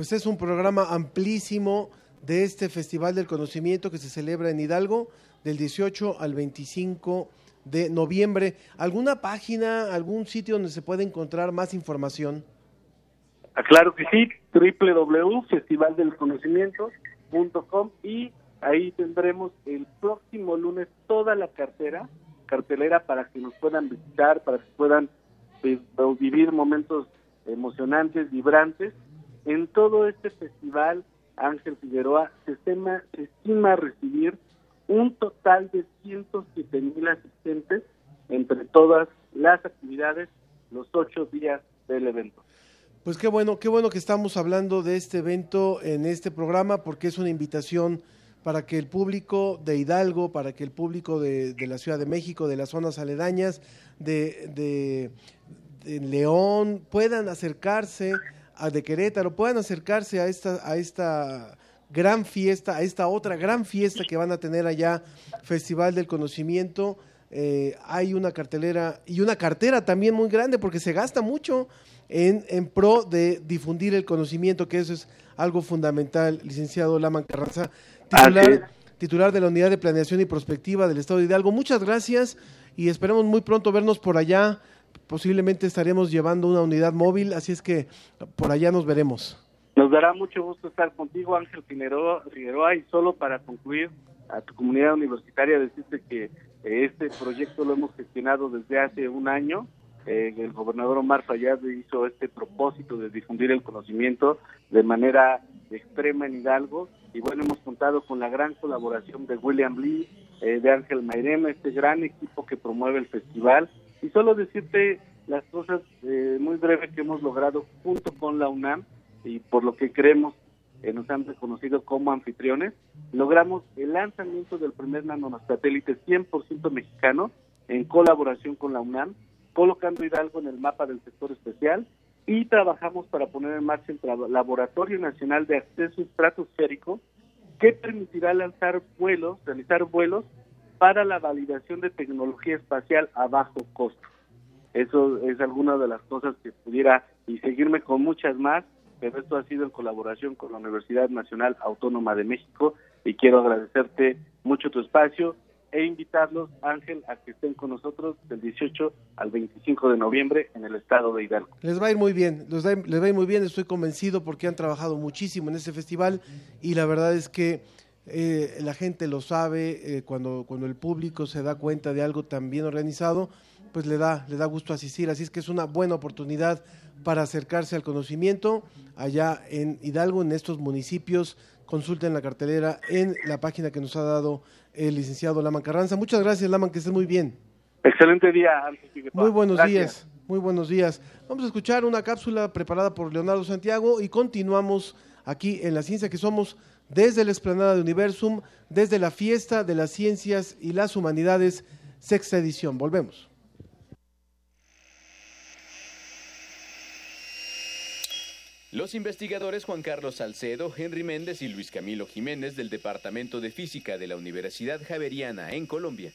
pues es un programa amplísimo de este Festival del Conocimiento que se celebra en Hidalgo del 18 al 25 de noviembre. ¿Alguna página, algún sitio donde se puede encontrar más información? Ah, claro que sí, www.festivaldelconocimiento.com y ahí tendremos el próximo lunes toda la cartera, cartelera para que nos puedan visitar, para que puedan eh, vivir momentos emocionantes, vibrantes en todo este festival, Ángel Figueroa, se estima, estima recibir un total de 107 mil asistentes entre todas las actividades los ocho días del evento. Pues qué bueno, qué bueno que estamos hablando de este evento en este programa porque es una invitación para que el público de Hidalgo, para que el público de, la Ciudad de México, de las zonas aledañas, de León, puedan acercarse de Querétaro puedan acercarse a esta, a esta gran fiesta, a esta otra gran fiesta que van a tener allá, Festival del Conocimiento. Eh, hay una cartelera y una cartera también muy grande porque se gasta mucho en, en pro de difundir el conocimiento, que eso es algo fundamental, licenciado Laman Carranza, titular, titular de la Unidad de Planeación y Prospectiva del Estado de Hidalgo. Muchas gracias y esperemos muy pronto vernos por allá posiblemente estaremos llevando una unidad móvil, así es que por allá nos veremos. Nos dará mucho gusto estar contigo, Ángel Figueroa, y solo para concluir a tu comunidad universitaria, decirte que eh, este proyecto lo hemos gestionado desde hace un año. Eh, el gobernador Omar Fayad hizo este propósito de difundir el conocimiento de manera extrema en Hidalgo. Y bueno, hemos contado con la gran colaboración de William Lee, eh, de Ángel Mairema, este gran equipo que promueve el festival y solo decirte las cosas eh, muy breves que hemos logrado junto con la UNAM y por lo que creemos eh, nos han reconocido como anfitriones, logramos el lanzamiento del primer nanosatélite 100% mexicano en colaboración con la UNAM, colocando Hidalgo en el mapa del sector especial y trabajamos para poner en marcha el Laboratorio Nacional de Acceso Estratosférico que permitirá lanzar vuelos, realizar vuelos para la validación de tecnología espacial a bajo costo. Eso es alguna de las cosas que pudiera y seguirme con muchas más, pero esto ha sido en colaboración con la Universidad Nacional Autónoma de México y quiero agradecerte mucho tu espacio e invitarlos, Ángel, a que estén con nosotros del 18 al 25 de noviembre en el estado de Hidalgo. Les va a ir muy bien, les, va a ir muy bien, estoy convencido porque han trabajado muchísimo en este festival y la verdad es que eh, la gente lo sabe, eh, cuando, cuando el público se da cuenta de algo tan bien organizado, pues le da, le da gusto asistir, así es que es una buena oportunidad para acercarse al conocimiento allá en Hidalgo, en estos municipios. Consulten la cartelera en la página que nos ha dado el licenciado Laman Carranza. Muchas gracias, Laman, que estés muy bien. Excelente día. Muy buenos días, muy buenos días. Vamos a escuchar una cápsula preparada por Leonardo Santiago y continuamos aquí en La Ciencia que Somos desde la explanada de Universum, desde la fiesta de las ciencias y las humanidades, sexta edición. Volvemos. Los investigadores Juan Carlos Salcedo, Henry Méndez y Luis Camilo Jiménez del Departamento de Física de la Universidad Javeriana en Colombia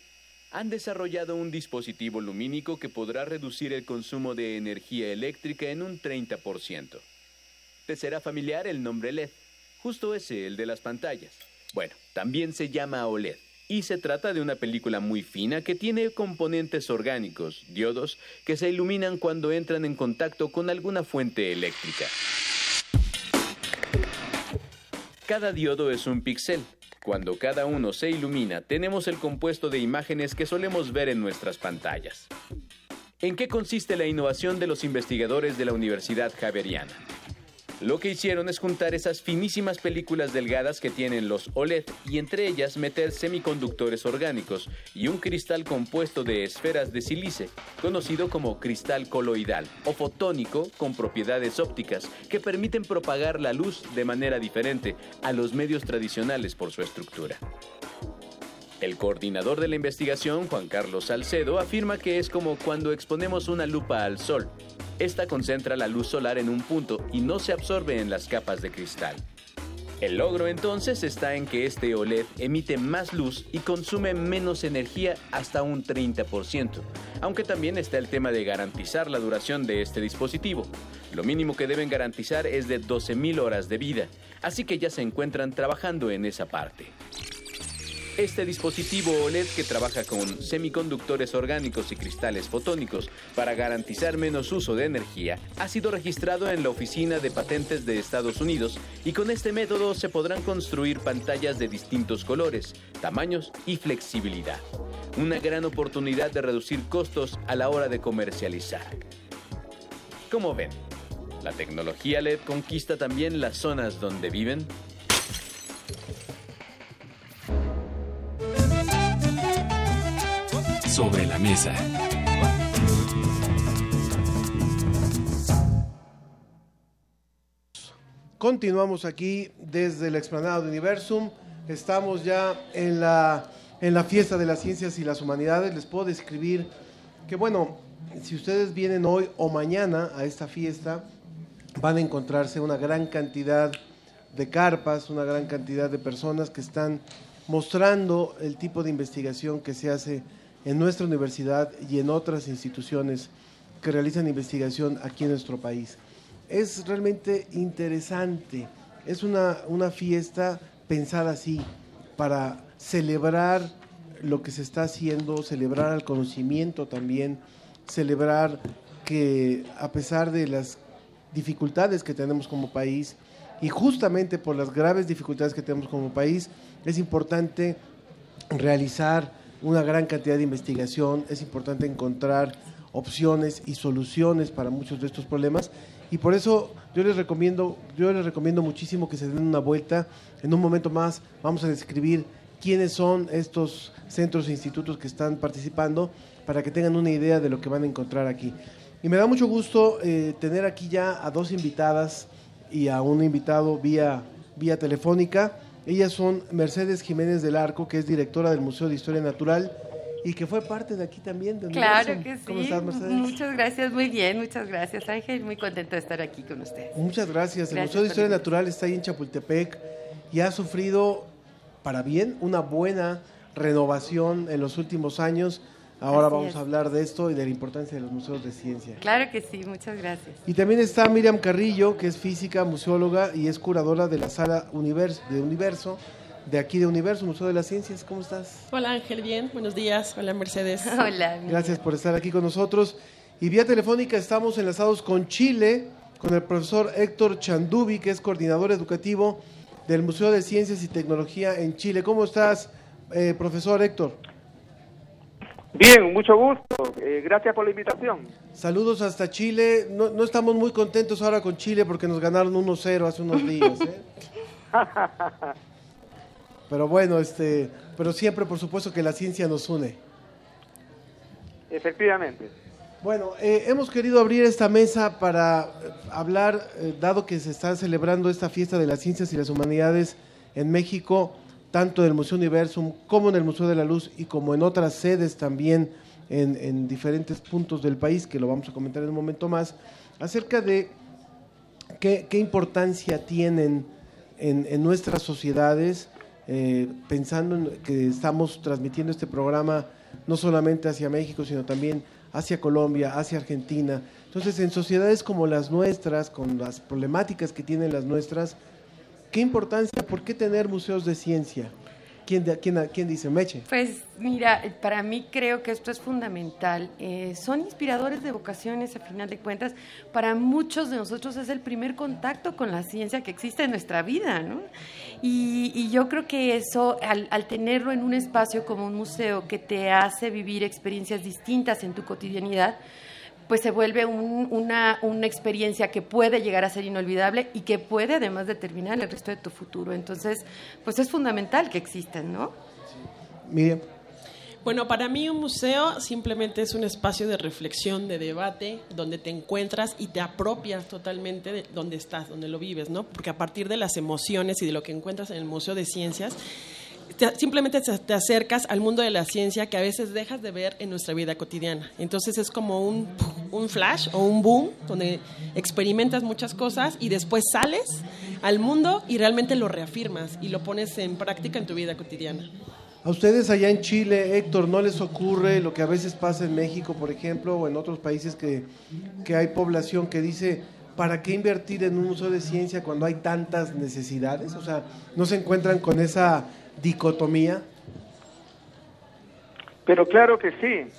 han desarrollado un dispositivo lumínico que podrá reducir el consumo de energía eléctrica en un 30%. ¿Te será familiar el nombre LED? Justo ese, el de las pantallas. Bueno, también se llama OLED. Y se trata de una película muy fina que tiene componentes orgánicos, diodos, que se iluminan cuando entran en contacto con alguna fuente eléctrica. Cada diodo es un píxel. Cuando cada uno se ilumina, tenemos el compuesto de imágenes que solemos ver en nuestras pantallas. ¿En qué consiste la innovación de los investigadores de la Universidad Javeriana? Lo que hicieron es juntar esas finísimas películas delgadas que tienen los OLED y entre ellas meter semiconductores orgánicos y un cristal compuesto de esferas de sílice, conocido como cristal coloidal o fotónico con propiedades ópticas que permiten propagar la luz de manera diferente a los medios tradicionales por su estructura. El coordinador de la investigación, Juan Carlos Salcedo, afirma que es como cuando exponemos una lupa al sol. Esta concentra la luz solar en un punto y no se absorbe en las capas de cristal. El logro entonces está en que este OLED emite más luz y consume menos energía hasta un 30%, aunque también está el tema de garantizar la duración de este dispositivo. Lo mínimo que deben garantizar es de 12.000 horas de vida, así que ya se encuentran trabajando en esa parte. Este dispositivo OLED que trabaja con semiconductores orgánicos y cristales fotónicos para garantizar menos uso de energía ha sido registrado en la Oficina de Patentes de Estados Unidos y con este método se podrán construir pantallas de distintos colores, tamaños y flexibilidad. Una gran oportunidad de reducir costos a la hora de comercializar. Como ven, la tecnología LED conquista también las zonas donde viven sobre la mesa. Continuamos aquí desde el explanado de Universum. Estamos ya en la, en la fiesta de las ciencias y las humanidades. Les puedo describir que, bueno, si ustedes vienen hoy o mañana a esta fiesta, van a encontrarse una gran cantidad de carpas, una gran cantidad de personas que están mostrando el tipo de investigación que se hace en nuestra universidad y en otras instituciones que realizan investigación aquí en nuestro país. Es realmente interesante, es una, una fiesta pensada así, para celebrar lo que se está haciendo, celebrar el conocimiento también, celebrar que a pesar de las dificultades que tenemos como país, y justamente por las graves dificultades que tenemos como país, es importante realizar una gran cantidad de investigación, es importante encontrar opciones y soluciones para muchos de estos problemas y por eso yo les recomiendo, yo les recomiendo muchísimo que se den una vuelta. En un momento más vamos a describir quiénes son estos centros e institutos que están participando para que tengan una idea de lo que van a encontrar aquí. Y me da mucho gusto eh, tener aquí ya a dos invitadas y a un invitado vía, vía telefónica. Ellas son Mercedes Jiménez del Arco, que es directora del Museo de Historia Natural y que fue parte de aquí también. De claro que sí. ¿Cómo estás, Mercedes? Muchas gracias, muy bien, muchas gracias, Ángel. Muy contento de estar aquí con ustedes. Muchas gracias. El Museo de Historia Natural está ahí en Chapultepec y ha sufrido para bien, una buena renovación en los últimos años. Ahora vamos a hablar de esto y de la importancia de los museos de ciencia. Claro que sí, muchas gracias. Y también está Miriam Carrillo, que es física, museóloga y es curadora de la sala Universo, de Universo, de aquí de Universo, Museo de las Ciencias. ¿Cómo estás? Hola Ángel, bien, buenos días. Hola Mercedes. Hola. Gracias por estar aquí con nosotros. Y vía telefónica estamos enlazados con Chile, con el profesor Héctor Chandubi, que es coordinador educativo del Museo de Ciencias y Tecnología en Chile. ¿Cómo estás, eh, profesor Héctor? Bien, mucho gusto. Eh, gracias por la invitación. Saludos hasta Chile. No, no, estamos muy contentos ahora con Chile porque nos ganaron 1-0 hace unos días. ¿eh? pero bueno, este, pero siempre por supuesto que la ciencia nos une. Efectivamente. Bueno, eh, hemos querido abrir esta mesa para eh, hablar, eh, dado que se está celebrando esta fiesta de las ciencias y las humanidades en México, tanto en el Museo Universum como en el Museo de la Luz y como en otras sedes también en, diferentes puntos del país, que lo vamos a comentar en un momento más, acerca de qué, importancia tienen en, nuestras sociedades, pensando en que estamos transmitiendo este programa no solamente hacia México, sino también hacia Colombia, hacia Argentina. Entonces, en sociedades como las nuestras, con las problemáticas que tienen las nuestras, ¿qué importancia, por qué tener museos de ciencia? ¿Quién, quién, quién dice, Meche? Pues mira, para mí creo que esto es fundamental. Eh, son inspiradores de vocaciones, a final de cuentas. Para muchos de nosotros es el primer contacto con la ciencia que existe en nuestra vida, ¿no? Y, yo creo que eso, al, al, tenerlo en un espacio como un museo que te hace vivir experiencias distintas en tu cotidianidad, pues se vuelve una, una, experiencia que puede llegar a ser inolvidable y que puede además determinar el resto de tu futuro. Entonces, pues es fundamental que existan, ¿no? Miriam. Bueno, para mí un museo simplemente es un espacio de reflexión, de debate, donde te encuentras y te apropias totalmente de donde estás, donde lo vives, ¿no? Porque a partir de las emociones y de lo que encuentras en el Museo de Ciencias, simplemente te acercas al mundo de la ciencia que a veces dejas de ver en nuestra vida cotidiana. Entonces es como un, un flash o un boom donde experimentas muchas cosas y después sales al mundo y realmente lo reafirmas y lo pones en práctica en tu vida cotidiana. A ustedes allá en Chile, Héctor, ¿no les ocurre lo que a veces pasa en México, por ejemplo, o en otros países que, que hay población que dice, ¿para qué invertir en un museo de ciencia cuando hay tantas necesidades? O sea, ¿no se encuentran con esa dicotomía? Pero claro que sí.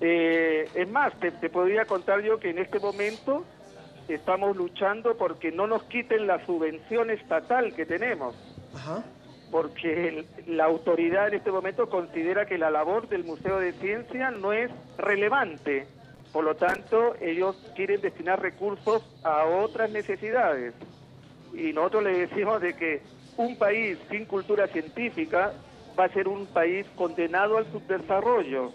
Eh, es más, te, podría contar yo que en este momento estamos luchando porque no nos quiten la subvención estatal que tenemos. Porque la autoridad en este momento considera que la labor del Museo de Ciencia no es relevante. Por lo tanto, ellos quieren destinar recursos a otras necesidades. Y nosotros le decimos de que un país sin cultura científica va a ser un país condenado al subdesarrollo.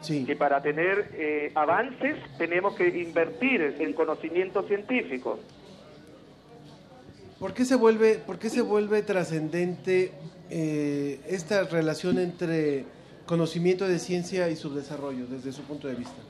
Sí. Que para tener eh, avances tenemos que invertir en conocimientos científicos. ¿Por qué se vuelve, por qué se vuelve trascendente eh, esta relación entre conocimiento de ciencia y subdesarrollo desde su punto de vista?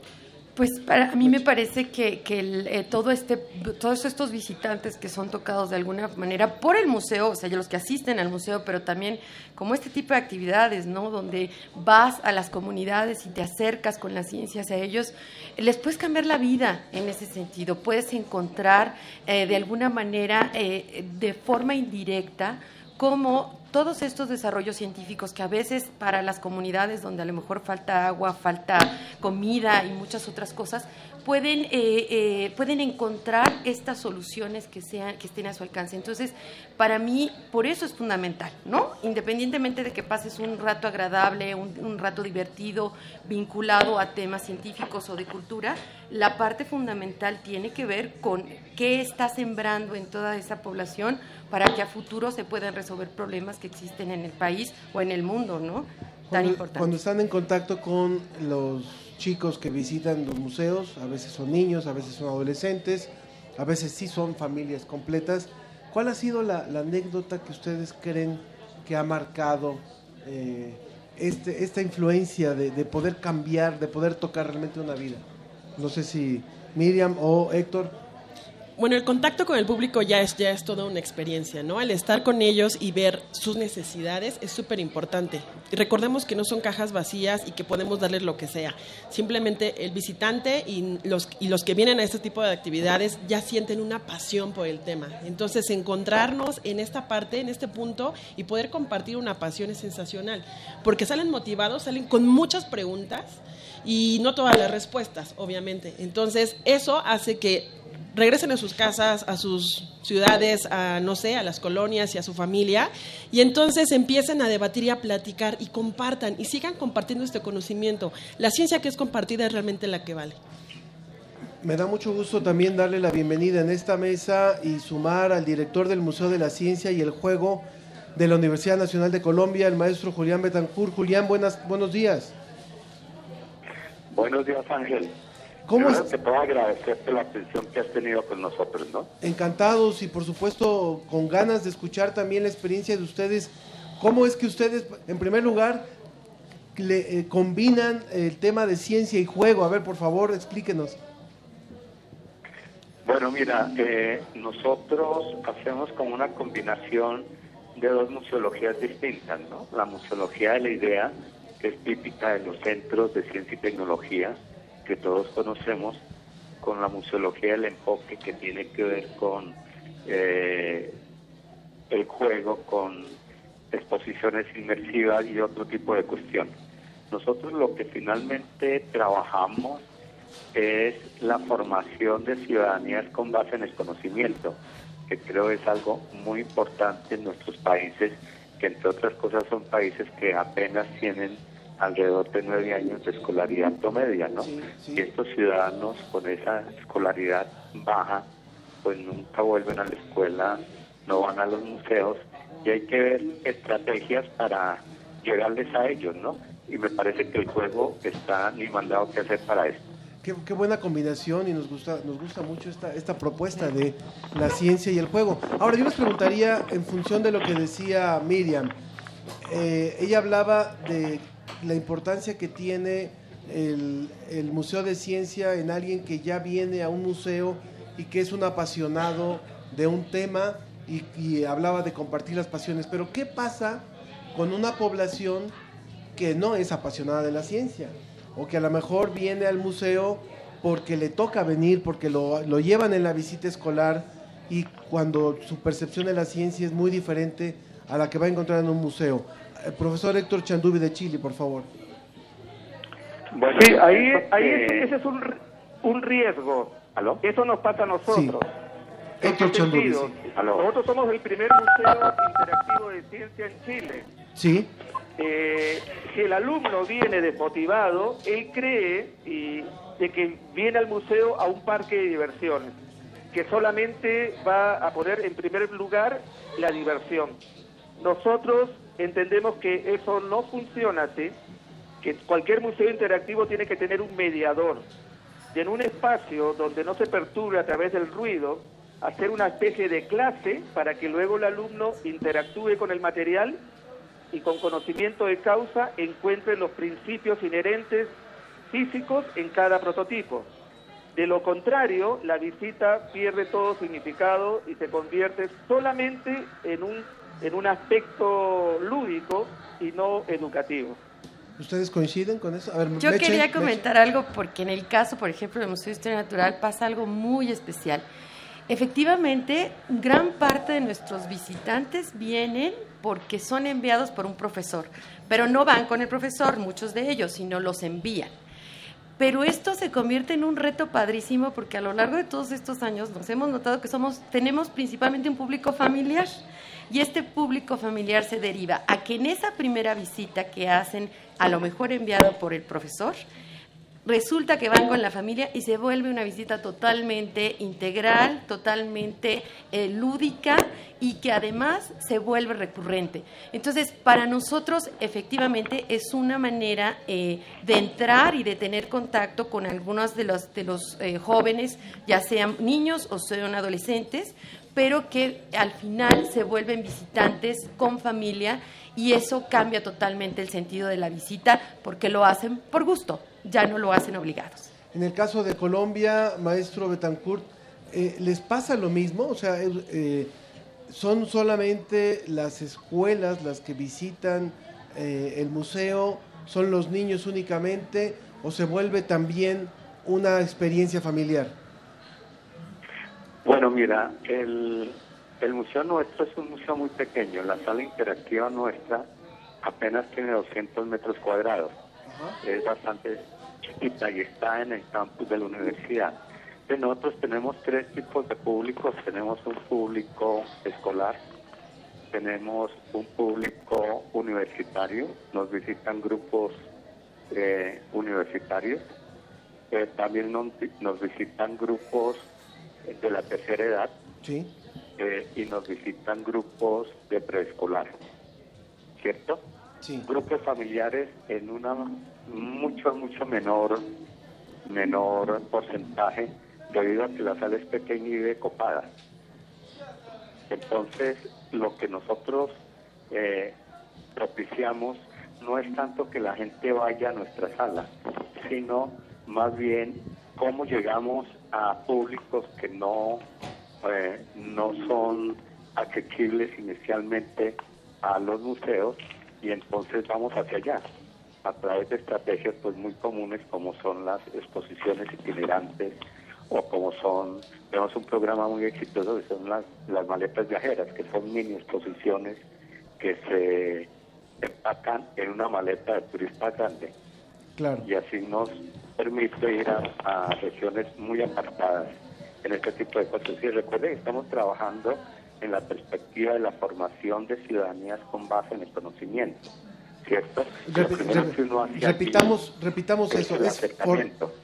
Pues para a mí me parece que, que eh, todo este, todos estos visitantes que son tocados de alguna manera por el museo, o sea, los que asisten al museo, pero también como este tipo de actividades, ¿no? Donde vas a las comunidades y te acercas con las ciencias a ellos, les puedes cambiar la vida en ese sentido. Puedes encontrar eh, de alguna manera, eh, de forma indirecta, cómo todos estos desarrollos científicos que a veces para las comunidades donde a lo mejor falta agua, falta comida y muchas otras cosas, pueden, eh, eh, pueden encontrar estas soluciones que, sean, que estén a su alcance. Entonces, para mí, por eso es fundamental, ¿no? Independientemente de que pases un rato agradable, un, un rato divertido, vinculado a temas científicos o de cultura, la parte fundamental tiene que ver con qué está sembrando en toda esa población para que a futuro se puedan resolver problemas que existen en el país o en el mundo, ¿no? Tan importante. Cuando están en contacto con los chicos que visitan los museos, a veces son niños, a veces son adolescentes, a veces sí son familias completas. ¿Cuál ha sido la, anécdota que ustedes creen que ha marcado eh, este, esta influencia de, de, poder cambiar, de poder tocar realmente una vida? No sé si Miriam o Héctor. Bueno, el contacto con el público ya es, ya es toda una experiencia, ¿no? El estar con ellos y ver sus necesidades es súper importante. Recordemos que no son cajas vacías y que podemos darles lo que sea. Simplemente el visitante y los, y los que vienen a este tipo de actividades ya sienten una pasión por el tema. Entonces, encontrarnos en esta parte, en este punto y poder compartir una pasión es sensacional. Porque salen motivados, salen con muchas preguntas y no todas las respuestas, obviamente. Entonces, eso hace que regresen a sus casas, a sus ciudades, a no sé, a las colonias y a su familia, y entonces empiecen a debatir y a platicar y compartan y sigan compartiendo este conocimiento. La ciencia que es compartida es realmente la que vale. Me da mucho gusto también darle la bienvenida en esta mesa y sumar al director del Museo de la Ciencia y el Juego de la Universidad Nacional de Colombia, el maestro Julián Betancourt. Julián, buenas, buenos días. Buenos días, Ángel. ¿Cómo Primero te puedo agradecerte la atención que has tenido con nosotros, ¿no? Encantados y por supuesto con ganas de escuchar también la experiencia de ustedes. ¿Cómo es que ustedes, en primer lugar, le, eh, combinan el tema de ciencia y juego? A ver, por favor, explíquenos. Bueno, mira, eh, nosotros hacemos como una combinación de dos museologías distintas, ¿no? La museología de la idea, que es típica de los centros de ciencia y tecnología, que todos conocemos, con la museología del enfoque que tiene que ver con eh, el juego, con exposiciones inmersivas y otro tipo de cuestiones. Nosotros lo que finalmente trabajamos es la formación de ciudadanías con base en el conocimiento, que creo es algo muy importante en nuestros países, que entre otras cosas son países que apenas tienen alrededor de nueve años de escolaridad promedia, ¿no? Y estos ciudadanos con esa escolaridad baja, pues nunca vuelven a la escuela, no van a los museos y hay que ver estrategias para llegarles a ellos, ¿no? Y me parece que el juego está ni mandado que hacer para esto. Qué, qué, buena combinación y nos gusta, nos gusta mucho esta, esta propuesta de la ciencia y el juego. Ahora yo les preguntaría, en función de lo que decía Miriam, eh, ella hablaba de la importancia que tiene el, Museo de Ciencia en alguien que ya viene a un museo y que es un apasionado de un tema y, y hablaba de compartir las pasiones. Pero ¿qué pasa con una población que no es apasionada de la ciencia? O que a lo mejor viene al museo porque le toca venir, porque lo, lo llevan en la visita escolar y cuando su percepción de la ciencia es muy diferente a la que va a encontrar en un museo. El profesor Héctor Chandubi de Chile, por favor. Bueno, sí, ahí, ahí eh, ese es un, un riesgo. ¿Aló? Eso nos pasa a nosotros. Sí. Héctor Chandubi. Sí. Nosotros somos el primer museo interactivo de ciencia en Chile. Sí. Eh, si el alumno viene desmotivado, él cree y, de que viene al museo a un parque de diversiones, que solamente va a poner en primer lugar la diversión. Nosotros entendemos que eso no funciona así, que cualquier museo interactivo tiene que tener un mediador. Y en un espacio donde no se perturbe a través del ruido, hacer una especie de clase para que luego el alumno interactúe con el material y con conocimiento de causa encuentre los principios inherentes físicos en cada prototipo. De lo contrario, la visita pierde todo significado y se convierte solamente en un en un aspecto lúdico y no educativo. ¿Ustedes coinciden con eso? A ver, Yo quería comentar algo porque en el caso, por ejemplo, del Museo de Historia Natural pasa algo muy especial. Efectivamente, gran parte de nuestros visitantes vienen porque son enviados por un profesor, pero no van con el profesor, muchos de ellos, sino los envían. Pero esto se convierte en un reto padrísimo porque a lo largo de todos estos años nos hemos notado que somos, tenemos principalmente un público familiar y este público familiar se deriva a que en esa primera visita que hacen, a lo mejor enviado por el profesor, resulta que van con la familia y se vuelve una visita totalmente integral, totalmente eh, lúdica y que además se vuelve recurrente. Entonces, para nosotros efectivamente es una manera eh, de entrar y de tener contacto con algunos de los, de los eh, jóvenes, ya sean niños o sean adolescentes, pero que al final se vuelven visitantes con familia y eso cambia totalmente el sentido de la visita porque lo hacen por gusto, ya no lo hacen obligados. En el caso de Colombia, maestro Betancourt, eh, ¿les pasa lo mismo? O sea, eh, ¿son solamente las escuelas las que visitan eh, el museo? ¿Son los niños únicamente? ¿O se vuelve también una experiencia familiar? Bueno, mira, el, el museo nuestro es un museo muy pequeño. La sala interactiva nuestra apenas tiene 200 metros cuadrados. Es bastante chiquita y está en el campus de la universidad. De nosotros tenemos tres tipos de públicos. Tenemos un público escolar, tenemos un público universitario, nos visitan grupos eh, universitarios, eh, también nos, nos, visitan grupos de la tercera edad eh, y nos visitan grupos de preescolar, ¿cierto? Grupos familiares en una mucho, mucho menor, menor porcentaje debido a que la sala es pequeña y decopada. Entonces, lo que nosotros eh, propiciamos no es tanto que la gente vaya a nuestra sala, sino más bien cómo llegamos a públicos que no, eh, no son asequibles inicialmente a los museos y entonces vamos hacia allá a través de estrategias pues muy comunes como son las exposiciones itinerantes o como son, tenemos un programa muy exitoso que son las, las maletas viajeras, que son mini exposiciones que se empacan en una maleta de turista grande. Claro. Y así nos permite ir a, regiones muy apartadas en este tipo de cosas. Y recuerden, estamos trabajando en la perspectiva de la formación de ciudadanías con base en el conocimiento. ¿Cierto? repitamos, repitamos eso. Es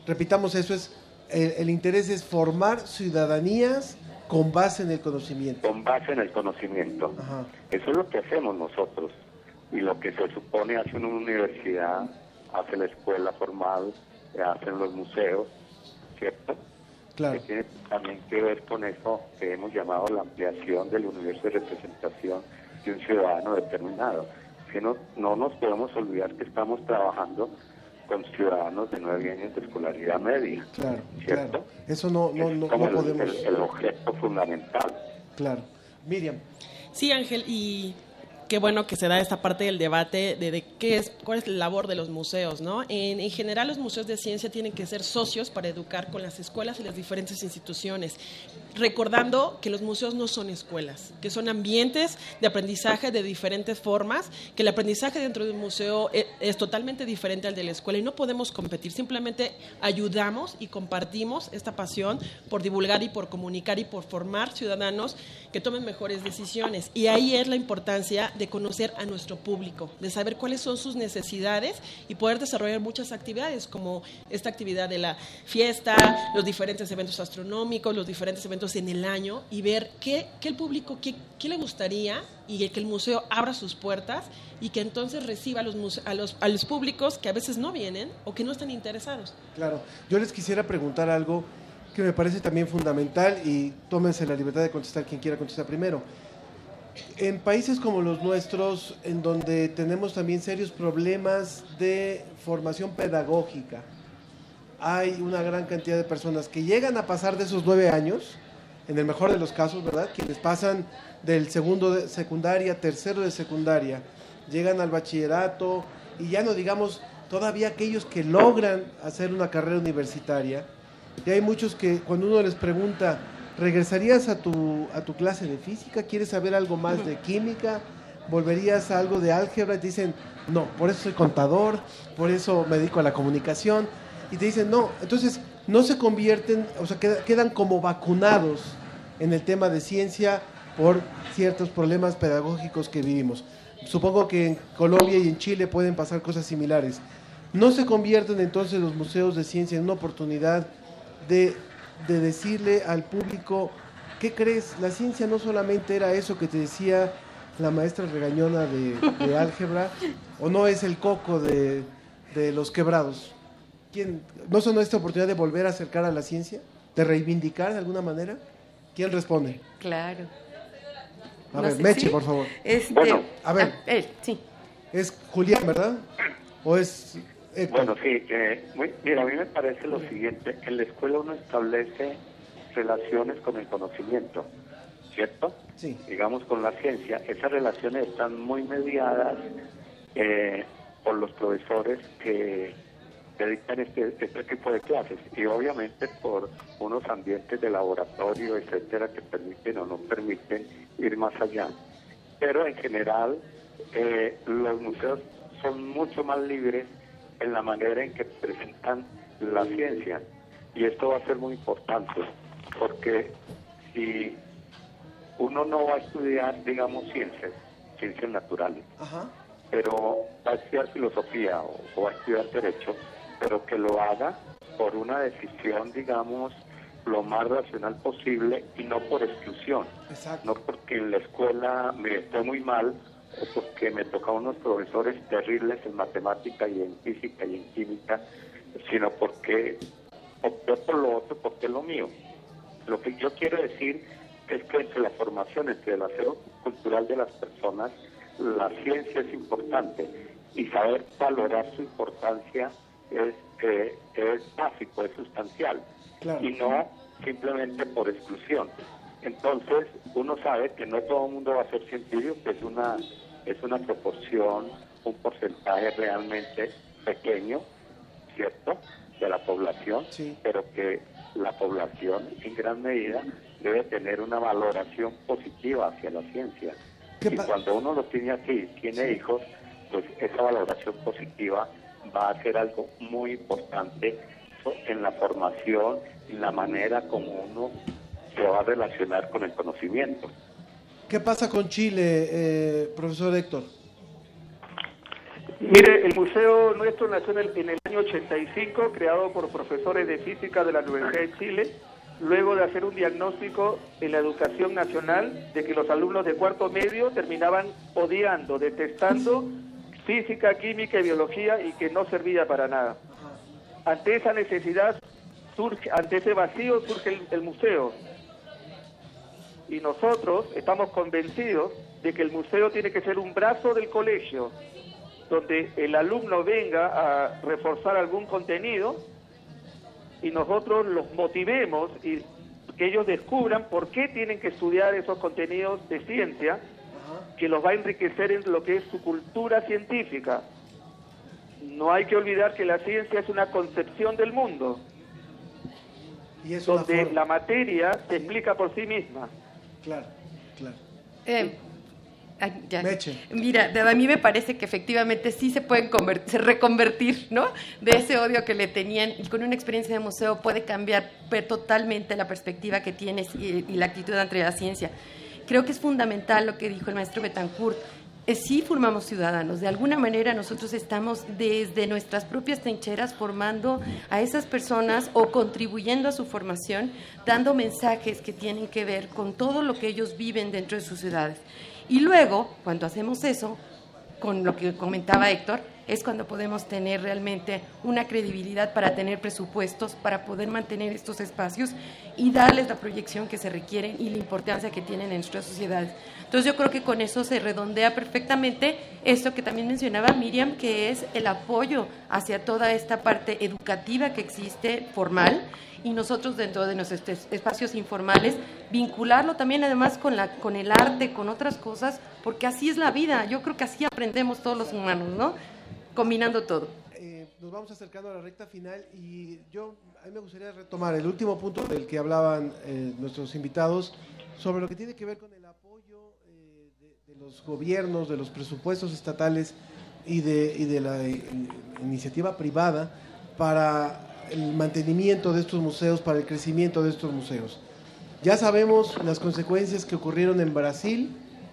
repitamos eso. Es el, interés es formar ciudadanías con base en el conocimiento. Con base en el conocimiento. Eso es lo que hacemos nosotros. Y lo que se supone hace una universidad, hace la escuela formal, hacen los museos, ¿cierto? Claro. Que tiene también que ver con eso que hemos llamado la ampliación del universo de representación de un ciudadano determinado. Que no, no nos podemos olvidar que estamos trabajando con ciudadanos de nueve años de escolaridad media. Claro, ¿cierto? Claro. Eso no, no, no, podemos. El, el, objeto fundamental. Claro. Miriam. Sí, Ángel, y qué bueno que se da esta parte del debate de, qué es, cuál es la labor de los museos, ¿no? En, en, general, los museos de ciencia tienen que ser socios para educar con las escuelas y las diferentes instituciones, recordando que los museos no son escuelas, que son ambientes de aprendizaje de diferentes formas, que el aprendizaje dentro de un museo es, es totalmente diferente al de la escuela y no podemos competir, simplemente ayudamos y compartimos esta pasión por divulgar y por comunicar y por formar ciudadanos que tomen mejores decisiones. Y ahí es la importancia de conocer a nuestro público, de saber cuáles son sus necesidades y poder desarrollar muchas actividades, como esta actividad de la fiesta, los diferentes eventos astronómicos, los diferentes eventos en el año y ver qué, qué el público, qué, qué, le gustaría y que el museo abra sus puertas y que entonces reciba a los, a, los, a los públicos que a veces no vienen o que no están interesados. Claro, yo les quisiera preguntar algo que me parece también fundamental y tómense la libertad de contestar quien quiera contestar primero en países como los nuestros, en donde tenemos también serios problemas de formación pedagógica, hay una gran cantidad de personas que llegan a pasar de esos nueve años, en el mejor de los casos, ¿verdad? Quienes pasan del segundo de secundaria, tercero de secundaria, llegan al bachillerato y ya no digamos todavía aquellos que logran hacer una carrera universitaria. Y hay muchos que cuando uno les pregunta, ¿Regresarías a tu, a tu clase de física? ¿Quieres saber algo más de química? ¿Volverías a algo de álgebra? Y te dicen, no, por eso soy contador, por eso me dedico a la comunicación. Y te dicen, no, entonces no se convierten, o sea, quedan como vacunados en el tema de ciencia por ciertos problemas pedagógicos que vivimos. Supongo que en Colombia y en Chile pueden pasar cosas similares. ¿No se convierten entonces los museos de ciencia en una oportunidad de de decirle al público, ¿qué crees? La ciencia no solamente era eso que te decía la maestra regañona de, álgebra, o no es el coco de, los quebrados. ¿Quién, ¿No son esta oportunidad de volver a acercar a la ciencia? ¿De reivindicar de alguna manera? ¿Quién responde? Claro. A ver, Meche, por favor. Este, bueno, a ver. él, sí. Es Julián, ¿verdad? ¿O es bueno, sí, eh, mira, a mí me parece lo siguiente, en la escuela uno establece relaciones con el conocimiento, ¿cierto? Sí. Digamos con la ciencia, esas relaciones están muy mediadas eh, por los profesores que, dictan este, este tipo de clases y obviamente por unos ambientes de laboratorio, etcétera, que permiten o no permiten ir más allá. Pero en general, eh, los museos son mucho más libres en la manera en que presentan la ciencia. Y esto va a ser muy importante, porque si uno no va a estudiar, digamos, ciencias, ciencias naturales, pero va a estudiar filosofía o, o va a estudiar derecho, pero que lo haga por una decisión, digamos, lo más racional posible y no por exclusión. No porque en la escuela me fue muy mal porque me toca unos profesores terribles en matemática y en física y en química, sino porque opté por lo otro, porque es lo mío. Lo que yo quiero decir es que entre la formación, entre el acero cultural de las personas, la ciencia es importante y saber valorar su importancia es, eh, es básico, es sustancial y no simplemente por exclusión. Entonces, uno sabe que no todo el mundo va a ser científico, que es una, es una proporción, un porcentaje realmente pequeño, ¿cierto?, de la población, pero que la población en gran medida debe tener una valoración positiva hacia la ciencia. Y cuando uno lo tiene así, tiene hijos, pues esa valoración positiva va a ser algo muy importante en la formación, en la manera como uno se va a relacionar con el conocimiento. ¿Qué pasa con Chile, eh, profesor Héctor? Mire, el museo nuestro nació en el, en el año 85, creado por profesores de física de la Universidad de Chile, luego de hacer un diagnóstico en la educación nacional de que los alumnos de cuarto medio terminaban odiando, detestando física, química y biología y que no servía para nada. Ante esa necesidad, surge, ante ese vacío surge el, el museo. Y nosotros estamos convencidos de que el museo tiene que ser un brazo del colegio, donde el alumno venga a reforzar algún contenido y nosotros los motivemos y que ellos descubran por qué tienen que estudiar esos contenidos de ciencia que los va a enriquecer en lo que es su cultura científica. No hay que olvidar que la ciencia es una concepción del mundo, y donde la materia se explica por sí misma. Claro, claro. Eh, ya. Mira, a mí me parece que efectivamente sí se pueden conver- se reconvertir, ¿no? De ese odio que le tenían y con una experiencia de museo puede cambiar totalmente la perspectiva que tienes y, y la actitud ante la ciencia. Creo que es fundamental lo que dijo el maestro Betancourt. Eh, sí formamos ciudadanos. De alguna manera nosotros estamos desde nuestras propias trincheras formando a esas personas o contribuyendo a su formación, dando mensajes que tienen que ver con todo lo que ellos viven dentro de sus ciudades. Y luego, cuando hacemos eso, con lo que comentaba Héctor, es cuando podemos tener realmente una credibilidad para tener presupuestos, para poder mantener estos espacios y darles la proyección que se requieren y la importancia que tienen en nuestras sociedades. Entonces yo creo que con eso se redondea perfectamente esto que también mencionaba Miriam, que es el apoyo hacia toda esta parte educativa que existe formal y nosotros dentro de nuestros es- espacios informales vincularlo también además con la con el arte, con otras cosas, porque así es la vida. Yo creo que así aprendemos todos los humanos, ¿no? Combinando todo. Eh, nos vamos acercando a la recta final y yo a mí me gustaría retomar el último punto del que hablaban eh, nuestros invitados sobre lo que tiene que ver con el apoyo eh, de, los gobiernos, de los presupuestos estatales y de, la iniciativa privada para el mantenimiento de estos museos, para el crecimiento de estos museos. Ya sabemos las consecuencias que ocurrieron en Brasil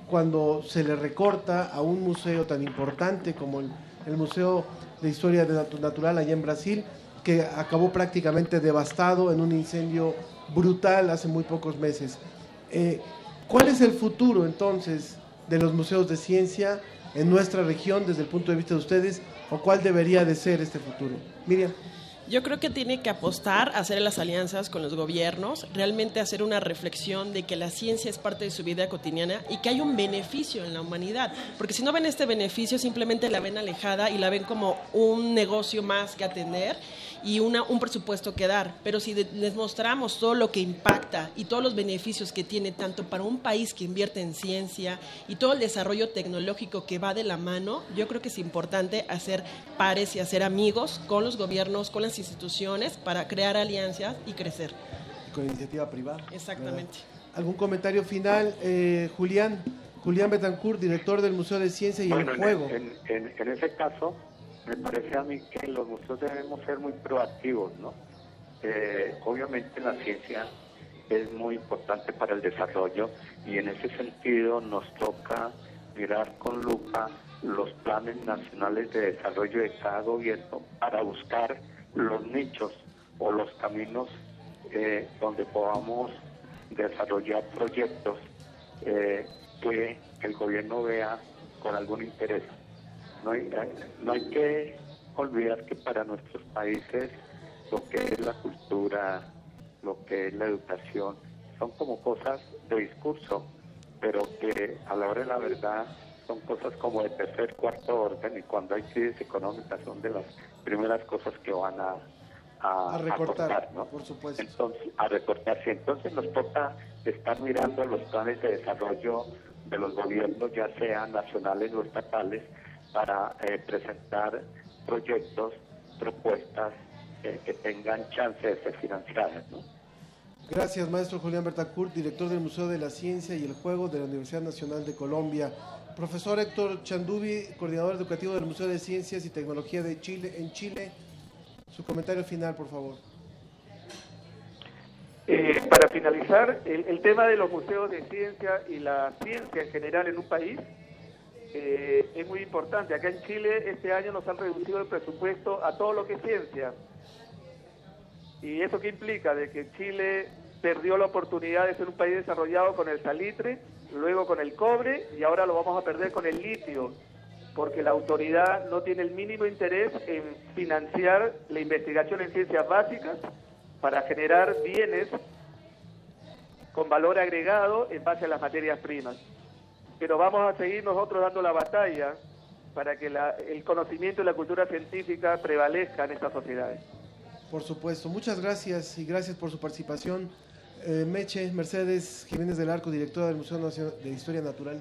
cuando se le recorta a un museo tan importante como el, el Museo de Historia Natural allá en Brasil, que acabó prácticamente devastado en un incendio brutal hace muy pocos meses. Eh, ¿Cuál es el futuro entonces de los museos de ciencia en nuestra región desde el punto de vista de ustedes? ¿O cuál debería de ser este futuro? Miriam. Yo creo que tiene que apostar a hacer las alianzas con los gobiernos, realmente hacer una reflexión de que la ciencia es parte de su vida cotidiana y que hay un beneficio en la humanidad. Porque si no ven este beneficio, simplemente la ven alejada y la ven como un negocio más que atender y una, un presupuesto que dar. Pero si les mostramos todo lo que impacta y todos los beneficios que tiene tanto para un país que invierte en ciencia y todo el desarrollo tecnológico que va de la mano, yo creo que es importante hacer pares y hacer amigos con los gobiernos, con las instituciones para crear alianzas y crecer. Con iniciativa privada. Exactamente. ¿Algún comentario final, eh, Julián? Julián Betancourt, director del Museo de Ciencia y el Juego. En, en, ese caso, me parece a mí que los museos debemos ser muy proactivos, ¿no? Eh, obviamente la ciencia es muy importante para el desarrollo y en ese sentido nos toca mirar con lupa los planes nacionales de desarrollo de cada gobierno para buscar los nichos o los caminos eh, donde podamos desarrollar proyectos eh, que el gobierno vea con algún interés. No hay, no hay que olvidar que para nuestros países lo que es la cultura, lo que es la educación, son como cosas de discurso, pero que a la hora de la verdad son cosas como de tercer, cuarto orden y cuando hay crisis económicas son de las primeras cosas que van a, a, recortar, ¿no? Por supuesto. Entonces, a recortarse. Entonces nos toca estar mirando los planes de desarrollo de los gobiernos, ya sean nacionales o estatales, para eh, presentar proyectos, propuestas eh, que tengan chance de ser financiadas, ¿no? Gracias, maestro Julián Bertacourt, director del Museo de la Ciencia y el Juego de la Universidad Nacional de Colombia. Profesor Héctor Chandubi, coordinador educativo del Museo de Ciencias y Tecnología de Chile, en Chile. Su comentario final, por favor. Eh, para finalizar, el, tema de los museos de ciencia y la ciencia en general en un país eh, es muy importante. Acá en Chile este año nos han reducido el presupuesto a todo lo que es ciencia. ¿Y eso qué implica? De que Chile perdió la oportunidad de ser un país desarrollado con el salitre, luego con el cobre y ahora lo vamos a perder con el litio, porque la autoridad no tiene el mínimo interés en financiar la investigación en ciencias básicas para generar bienes con valor agregado en base a las materias primas. Pero vamos a seguir nosotros dando la batalla para que el conocimiento y la cultura científica prevalezcan en estas sociedades. Por supuesto, muchas gracias y gracias por su participación. Eh, Meche, Mercedes Jiménez del Arco, directora del Museo Nacional de Historia Natural.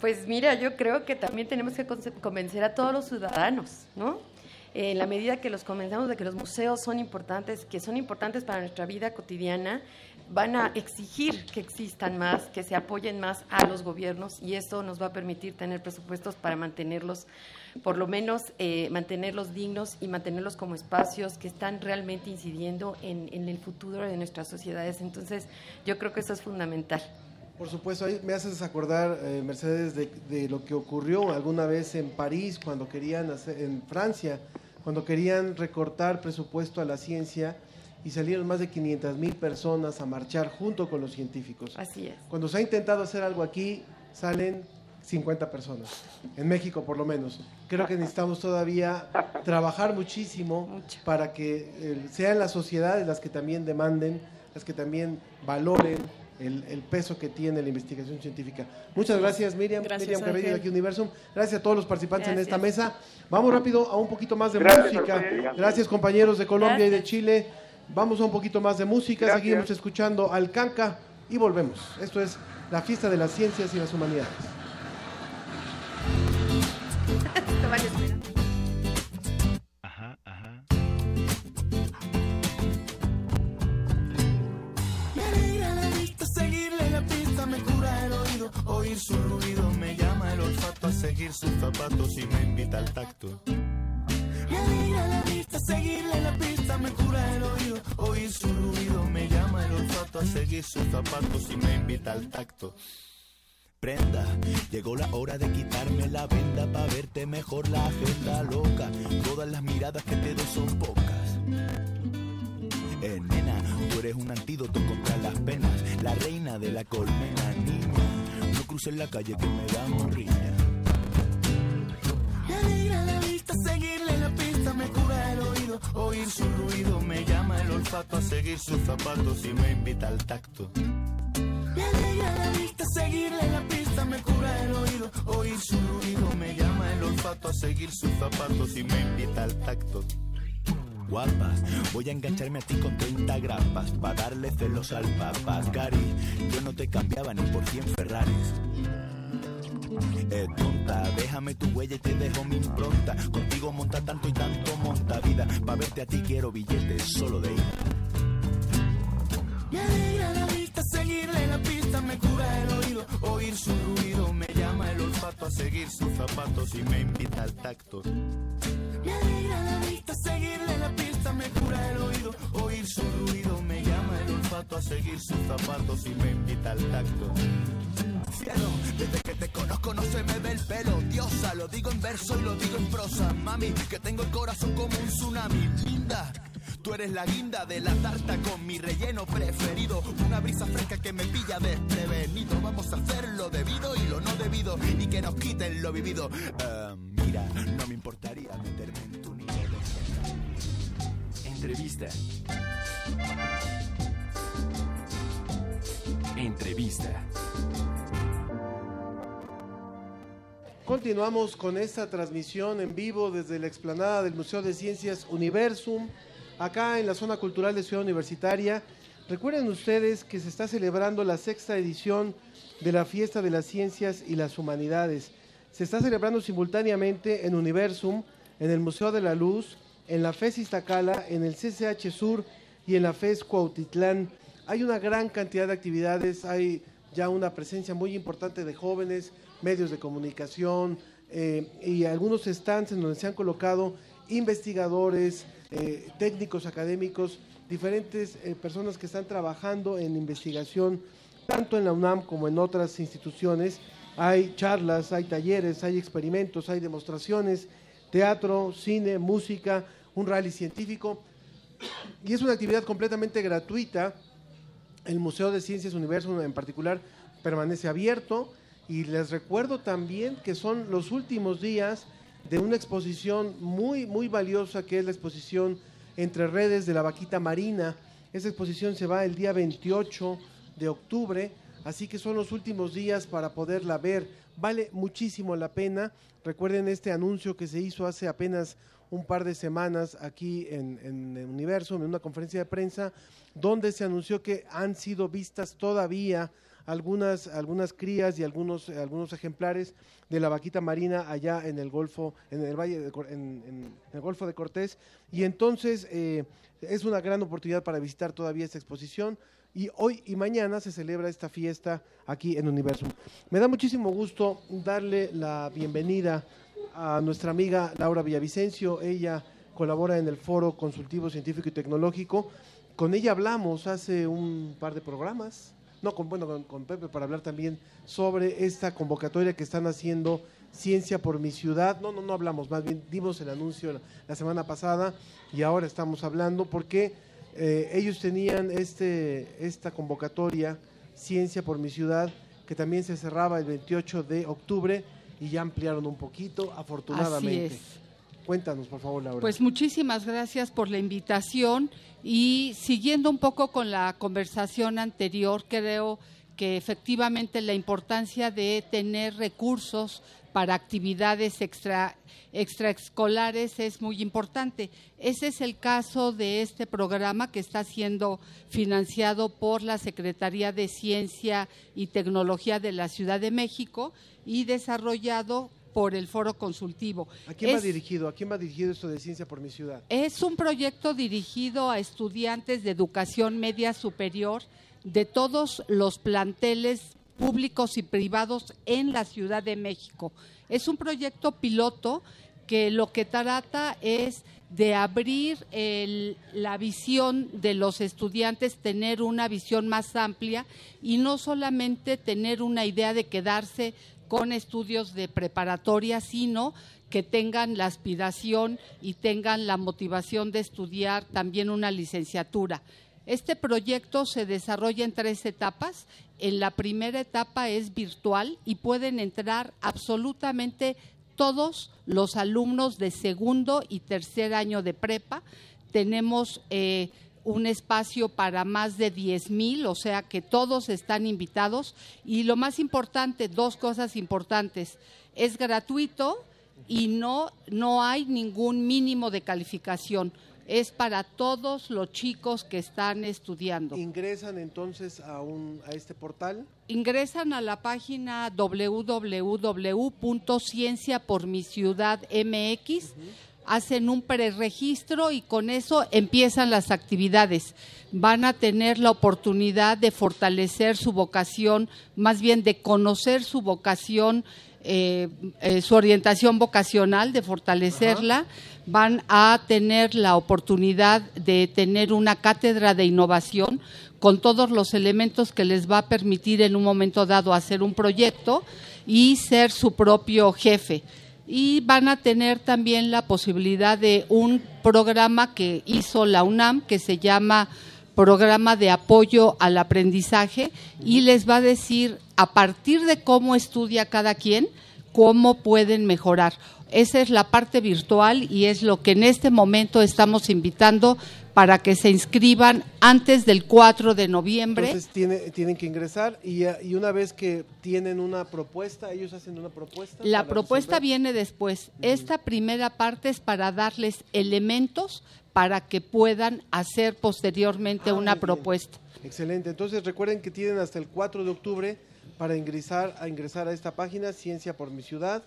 Pues mira, yo creo que también tenemos que convencer a todos los ciudadanos, ¿no? En la medida que los convencemos de que los museos son importantes, que son importantes para nuestra vida cotidiana, van a exigir que existan más, que se apoyen más a los gobiernos y eso nos va a permitir tener presupuestos para mantenerlos por lo menos eh, mantenerlos dignos y mantenerlos como espacios que están realmente incidiendo en, el futuro de nuestras sociedades. Entonces, yo creo que eso es fundamental. Por supuesto, ahí me haces acordar, eh, Mercedes, de, lo que ocurrió alguna vez en París, cuando querían hacer, en Francia, cuando querían recortar presupuesto a la ciencia y salieron más de 500 mil personas a marchar junto con los científicos. Así es. Cuando se ha intentado hacer algo aquí, salen 50 personas, en México por lo menos. Creo que necesitamos todavía trabajar muchísimo para que eh, sean las sociedades las que también demanden, las que también valoren el, peso que tiene la investigación científica. Muchas gracias Miriam, Miriam Cabello de aquí Universum. Gracias a todos los participantes en esta mesa. Vamos rápido a un poquito más de música. Gracias compañeros de Colombia y de Chile. Vamos a un poquito más de música. Seguimos escuchando al Canca y volvemos. Esto es la fiesta de las ciencias y las humanidades. Ajá, ajá. Me alegra la vista, seguirle la pista me cura el oído, oír su ruido me llama el olfato a seguir sus zapatos y me invita al tacto. Me alegra la vista, seguirle la pista me cura el oído, oír su ruido me llama el olfato a seguir sus zapatos y me invita al tacto. Llegó la hora de quitarme la venda para verte mejor la agenda loca. Todas las miradas que te doy son pocas. Eh, nena, tú eres un antídoto contra las penas, la reina de la colmena, niña. No cruces la calle que me da morriña. Me alegra la vista, seguirle la pista, me cura el oído, oír su ruido olfato a seguir sus zapatos y me invita al tacto. Me alegra la vista, seguirle la pista, me cura el oído, oír su ruido, me llama el olfato a seguir sus zapatos y me invita al tacto. Guapas, voy a engancharme a ti con 30 grapas, pa' darle celos al papá, Cari, yo no te cambiaba ni por 100 Ferraris. Eh, tonta, déjame tu huella y te dejo mi impronta. Contigo monta tanto y tanto monta vida. Pa' verte a ti quiero billetes solo de ida. Seguirle la pista, me cura el oído, oír su ruido, me llama el olfato a seguir sus zapatos y me invita al tacto. Me alegra la vista, seguirle la pista, me cura el oído, oír su ruido, me llama el olfato a seguir sus zapatos y me invita al tacto. Cielo, desde que te conozco no se me ve el pelo, diosa, lo digo en verso y lo digo en prosa, mami, que tengo el corazón como un tsunami, linda. Tú eres la guinda de la tarta con mi relleno preferido. Una brisa fresca que me pilla desprevenido. Vamos a hacer lo debido y lo no debido. Y que nos quiten lo vivido. Ah, mira, no me importaría meterme en tu nivel. Entrevista. Entrevista. Continuamos con esta transmisión en vivo desde la explanada del Museo de Ciencias Universum, acá en la zona cultural de Ciudad Universitaria. Recuerden ustedes que se está celebrando la sexta edición de la Fiesta de las Ciencias y las Humanidades. Se está celebrando simultáneamente en Universum, en el Museo de la Luz, en la FES Iztacala, en el CCH Sur y en la FES Cuautitlán. Hay una gran cantidad de actividades, hay ya una presencia muy importante de jóvenes, medios de comunicación eh, y algunos stands en donde se han colocado investigadores, eh, técnicos académicos, diferentes eh, personas que están trabajando en investigación tanto en la UNAM como en otras instituciones. Hay charlas, hay talleres, hay experimentos, hay demostraciones, teatro, cine, música, un rally científico. Y es una actividad completamente gratuita. El Museo de Ciencias Universo en particular permanece abierto. Y les recuerdo también que son los últimos días de una exposición muy, muy valiosa que es la exposición Entre Redes de la Vaquita Marina. Esa exposición se va el día 28 de octubre, así que son los últimos días para poderla ver. Vale muchísimo la pena. Recuerden este anuncio que se hizo hace apenas un par de semanas aquí en, en el Universo, en una conferencia de prensa, donde se anunció que han sido vistas todavía algunas, algunas crías y algunos, algunos ejemplares de la vaquita marina allá en el Golfo, en el Valle de, en, en el Golfo de Cortés. Y entonces eh, es una gran oportunidad para visitar todavía esta exposición. Y hoy y mañana se celebra esta fiesta aquí en Universum. Me da muchísimo gusto darle la bienvenida a nuestra amiga Laura Villavicencio. Ella colabora en el Foro Consultivo Científico y Tecnológico. Con ella hablamos hace un par de programas, no, con, bueno, con, con Pepe para hablar también sobre esta convocatoria que están haciendo Ciencia por mi ciudad. No, no, no hablamos, más bien dimos el anuncio la, la semana pasada y ahora estamos hablando porque eh, ellos tenían este, esta convocatoria Ciencia por mi ciudad que también se cerraba el 28 de octubre y ya ampliaron un poquito, afortunadamente. Así es. Cuéntanos, por favor, Laura. Pues muchísimas gracias por la invitación y siguiendo un poco con la conversación anterior, creo que efectivamente la importancia de tener recursos para actividades extra, extraescolares es muy importante. Ese es el caso de este programa que está siendo financiado por la Secretaría de Ciencia y Tecnología de la Ciudad de México y desarrollado por el Foro Consultivo. ¿A quién va Es- dirigido? ¿A quién va dirigido esto de Ciencia por mi ciudad? es un proyecto dirigido a estudiantes de educación media superior de todos los planteles públicos y privados en la Ciudad de México. Es un proyecto piloto que lo que trata es de abrir el- la visión de los estudiantes, tener una visión más amplia y no solamente tener una idea de quedarse con estudios de preparatoria, sino que tengan la aspiración y tengan la motivación de estudiar también una licenciatura. Este proyecto se desarrolla en tres etapas. En la primera etapa es virtual y pueden entrar absolutamente todos los alumnos de segundo y tercer año de prepa. Tenemos eh, un espacio para más de 10 mil, o sea que todos están invitados. Y lo más importante, dos cosas importantes, es gratuito y no, no hay ningún mínimo de calificación. Es para todos los chicos que están estudiando. ¿Ingresan entonces a, un, a este portal? Ingresan a la página www.cienciapormiciudadmx hacen un preregistro y con eso empiezan las actividades. Van a tener la oportunidad de fortalecer su vocación, más bien de conocer su vocación, eh, eh, su orientación vocacional, de fortalecerla. Van a tener la oportunidad de tener una cátedra de innovación con todos los elementos que les va a permitir en un momento dado hacer un proyecto y ser su propio jefe y van a tener también la posibilidad de un programa que hizo la UNAM que se llama Programa de Apoyo al Aprendizaje y les va a decir a partir de cómo estudia cada quien, cómo pueden mejorar. Esa es la parte virtual y es lo que en este momento estamos invitando para que se inscriban antes del 4 de noviembre. Entonces tienen que ingresar y, y, una vez que tienen una propuesta, ellos hacen una propuesta. La propuesta viene después. Esta primera parte es para darles elementos para que puedan hacer posteriormente Ah, una propuesta. Excelente. Entonces recuerden que tienen hasta el 4 de octubre para ingresar a ingresar a esta página Ciencia por mi ciudad,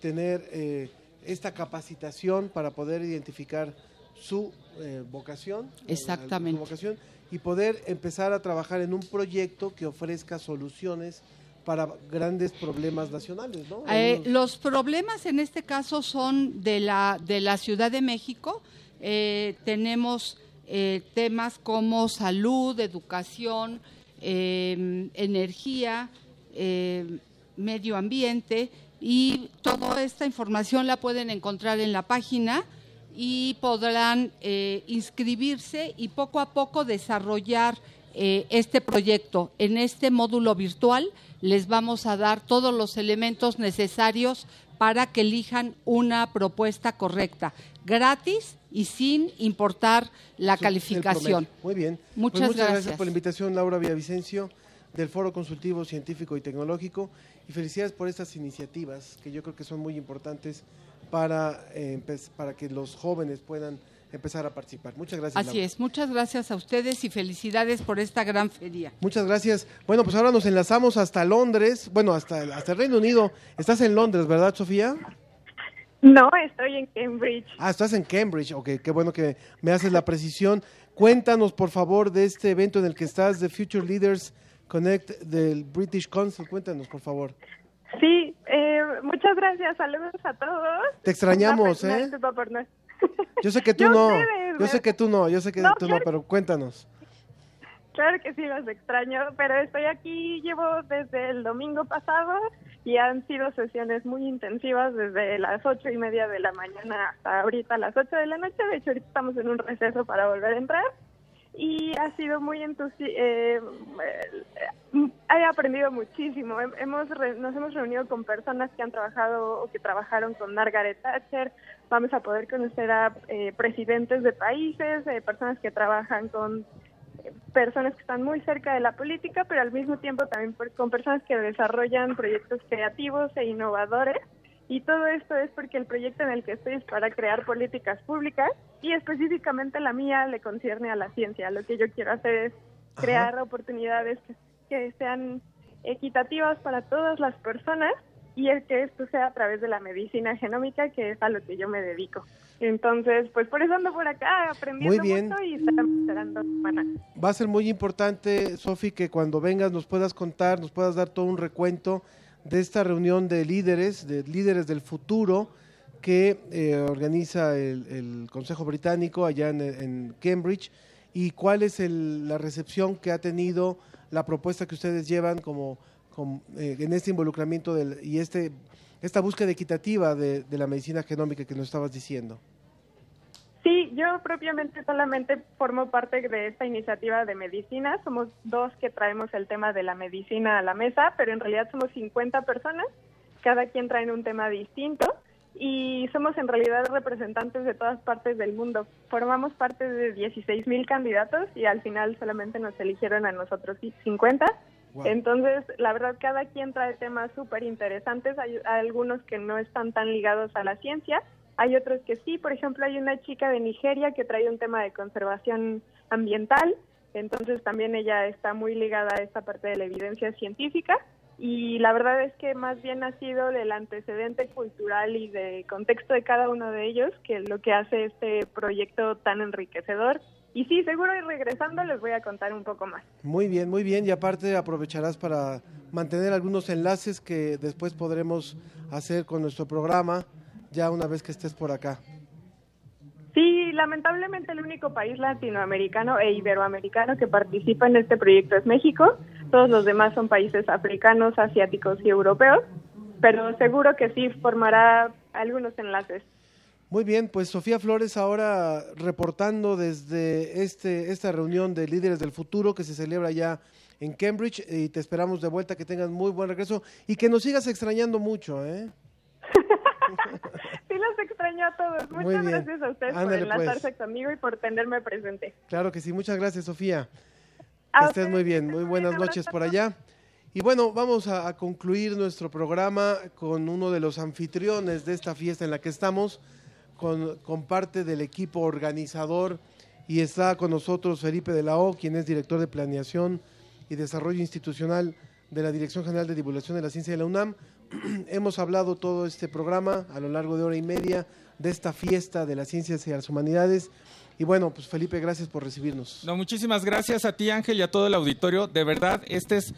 tener eh, esta capacitación para poder identificar su eh, vocación, eh, Exactamente. su vocación y poder empezar a trabajar en un proyecto que ofrezca soluciones para grandes problemas nacionales, ¿no? Eh, los problemas en este caso son de la, de la Ciudad de México. Eh, tenemos temas como salud, educación, eh, energía, eh, medio ambiente y toda esta información la pueden encontrar en la página y podrán eh, inscribirse y poco a poco desarrollar eh, este proyecto. En este módulo virtual les vamos a dar todos los elementos necesarios para que elijan una propuesta correcta, gratis y sin importar la Su- calificación. Muy bien. Pues Muchas muchas gracias. gracias. por la invitación, Laura Villavicencio, del Foro Consultivo Científico y Tecnológico. Y felicidades por estas iniciativas que yo creo que son muy importantes para, eh, para que los jóvenes puedan empezar a participar. Muchas gracias. Así Laura. es, muchas gracias a ustedes y felicidades por esta gran feria. Muchas gracias. Bueno, pues ahora nos enlazamos hasta Londres, bueno, hasta, hasta el Reino Unido. Estás en Londres, ¿verdad, Sofía? No, estoy en Cambridge. Ah, estás en Cambridge. Ok, qué bueno que me haces la precisión. Cuéntanos, por favor, de este evento en el que estás, de Future Leaders Connect del British Council. Cuéntanos, por favor. Sí, eh, muchas gracias. Saludos a todos. Te extrañamos, ¿eh? no- Yo sé que tú Yo no, ustedes, yo sé que tú no, yo sé que No, tú no, pero cuéntanos. Claro que sí, los extraño, pero estoy aquí, llevo desde el domingo pasado y han sido sesiones muy intensivas desde las ocho y media de la mañana hasta ahorita las ocho de la noche. De hecho, ahorita estamos en un receso para volver a entrar y ha sido muy entusiasmante. he aprendido muchísimo. Hem- Hemos nos hemos reunido con personas que han trabajado o que trabajaron con Margaret Thatcher. Vamos a poder conocer a eh, presidentes de países, eh, personas que trabajan con eh, personas que están muy cerca de la política, pero al mismo tiempo también con personas que desarrollan proyectos creativos e innovadores. Y todo esto es porque el proyecto en el que estoy es para crear políticas públicas y específicamente la mía le concierne a la ciencia. Lo que yo quiero hacer es crear oportunidades que, que sean equitativas para todas las personas y es que esto sea a través de la medicina genómica, que es a lo que yo me dedico. Entonces, pues por eso ando por acá aprendiendo Muy bien. mucho y esperando semana. Va a ser muy importante, Sofi, que cuando vengas nos puedas contar, nos puedas dar todo un recuento de esta reunión de líderes, de líderes del futuro que eh, organiza el, el Consejo Británico allá en, Cambridge y cuál es el- la recepción que ha tenido la propuesta que ustedes llevan como, como, eh, en este involucramiento del, y este esta búsqueda equitativa de, de la medicina genómica que nos estabas diciendo. Sí, yo propiamente solamente formo parte de esta iniciativa de medicina. Somos dos que traemos el tema de la medicina a la mesa, pero en realidad somos 50 personas. Cada quien trae un tema distinto y somos en realidad representantes de todas partes del mundo. Formamos parte de 16 mil candidatos y al final solamente nos eligieron a nosotros 50. Entonces, la verdad, cada quien trae temas súper interesantes. Hay, hay algunos que no están tan ligados a la ciencia, hay otros que sí. Por ejemplo, hay una chica de Nigeria que trae un tema de conservación ambiental. Entonces, también ella está muy ligada a esta parte de la evidencia científica y la verdad es que más bien ha sido el antecedente cultural y de contexto de cada uno de ellos que lo que hace este proyecto tan enriquecedor. Y sí, seguro y regresando les voy a contar un poco más. Muy bien, muy bien. Y aparte aprovecharás para mantener algunos enlaces que después podremos hacer con nuestro programa ya una vez que estés por acá. Sí, lamentablemente el único país latinoamericano e iberoamericano que participa en este proyecto es México. Todos los demás son países africanos, asiáticos y europeos, pero seguro que sí formará algunos enlaces. Muy bien, pues Sofía Flores ahora reportando desde este esta reunión de líderes del futuro que se celebra ya en Cambridge y te esperamos de vuelta que tengas muy buen regreso y que nos sigas extrañando mucho, ¿eh? los extraño a todos. Muchas gracias a ustedes por enlazarse pues. conmigo y por tenerme presente. Claro que sí, muchas gracias Sofía. que estés muy bien, muy buenas noches por allá. Y bueno, vamos a, concluir nuestro programa con uno de los anfitriones de esta fiesta en la que estamos, con, con parte del equipo organizador y está con nosotros Felipe de la O, quien es director de Planeación y Desarrollo Institucional de la Dirección General de Divulgación de la Ciencia de la UNAM. hemos hablado todo este programa a lo largo de hora y media de esta fiesta de las ciencias y las humanidades. Y bueno, pues Felipe, gracias por recibirnos. No, muchísimas gracias a ti Ángel y a todo el auditorio. De verdad, esta es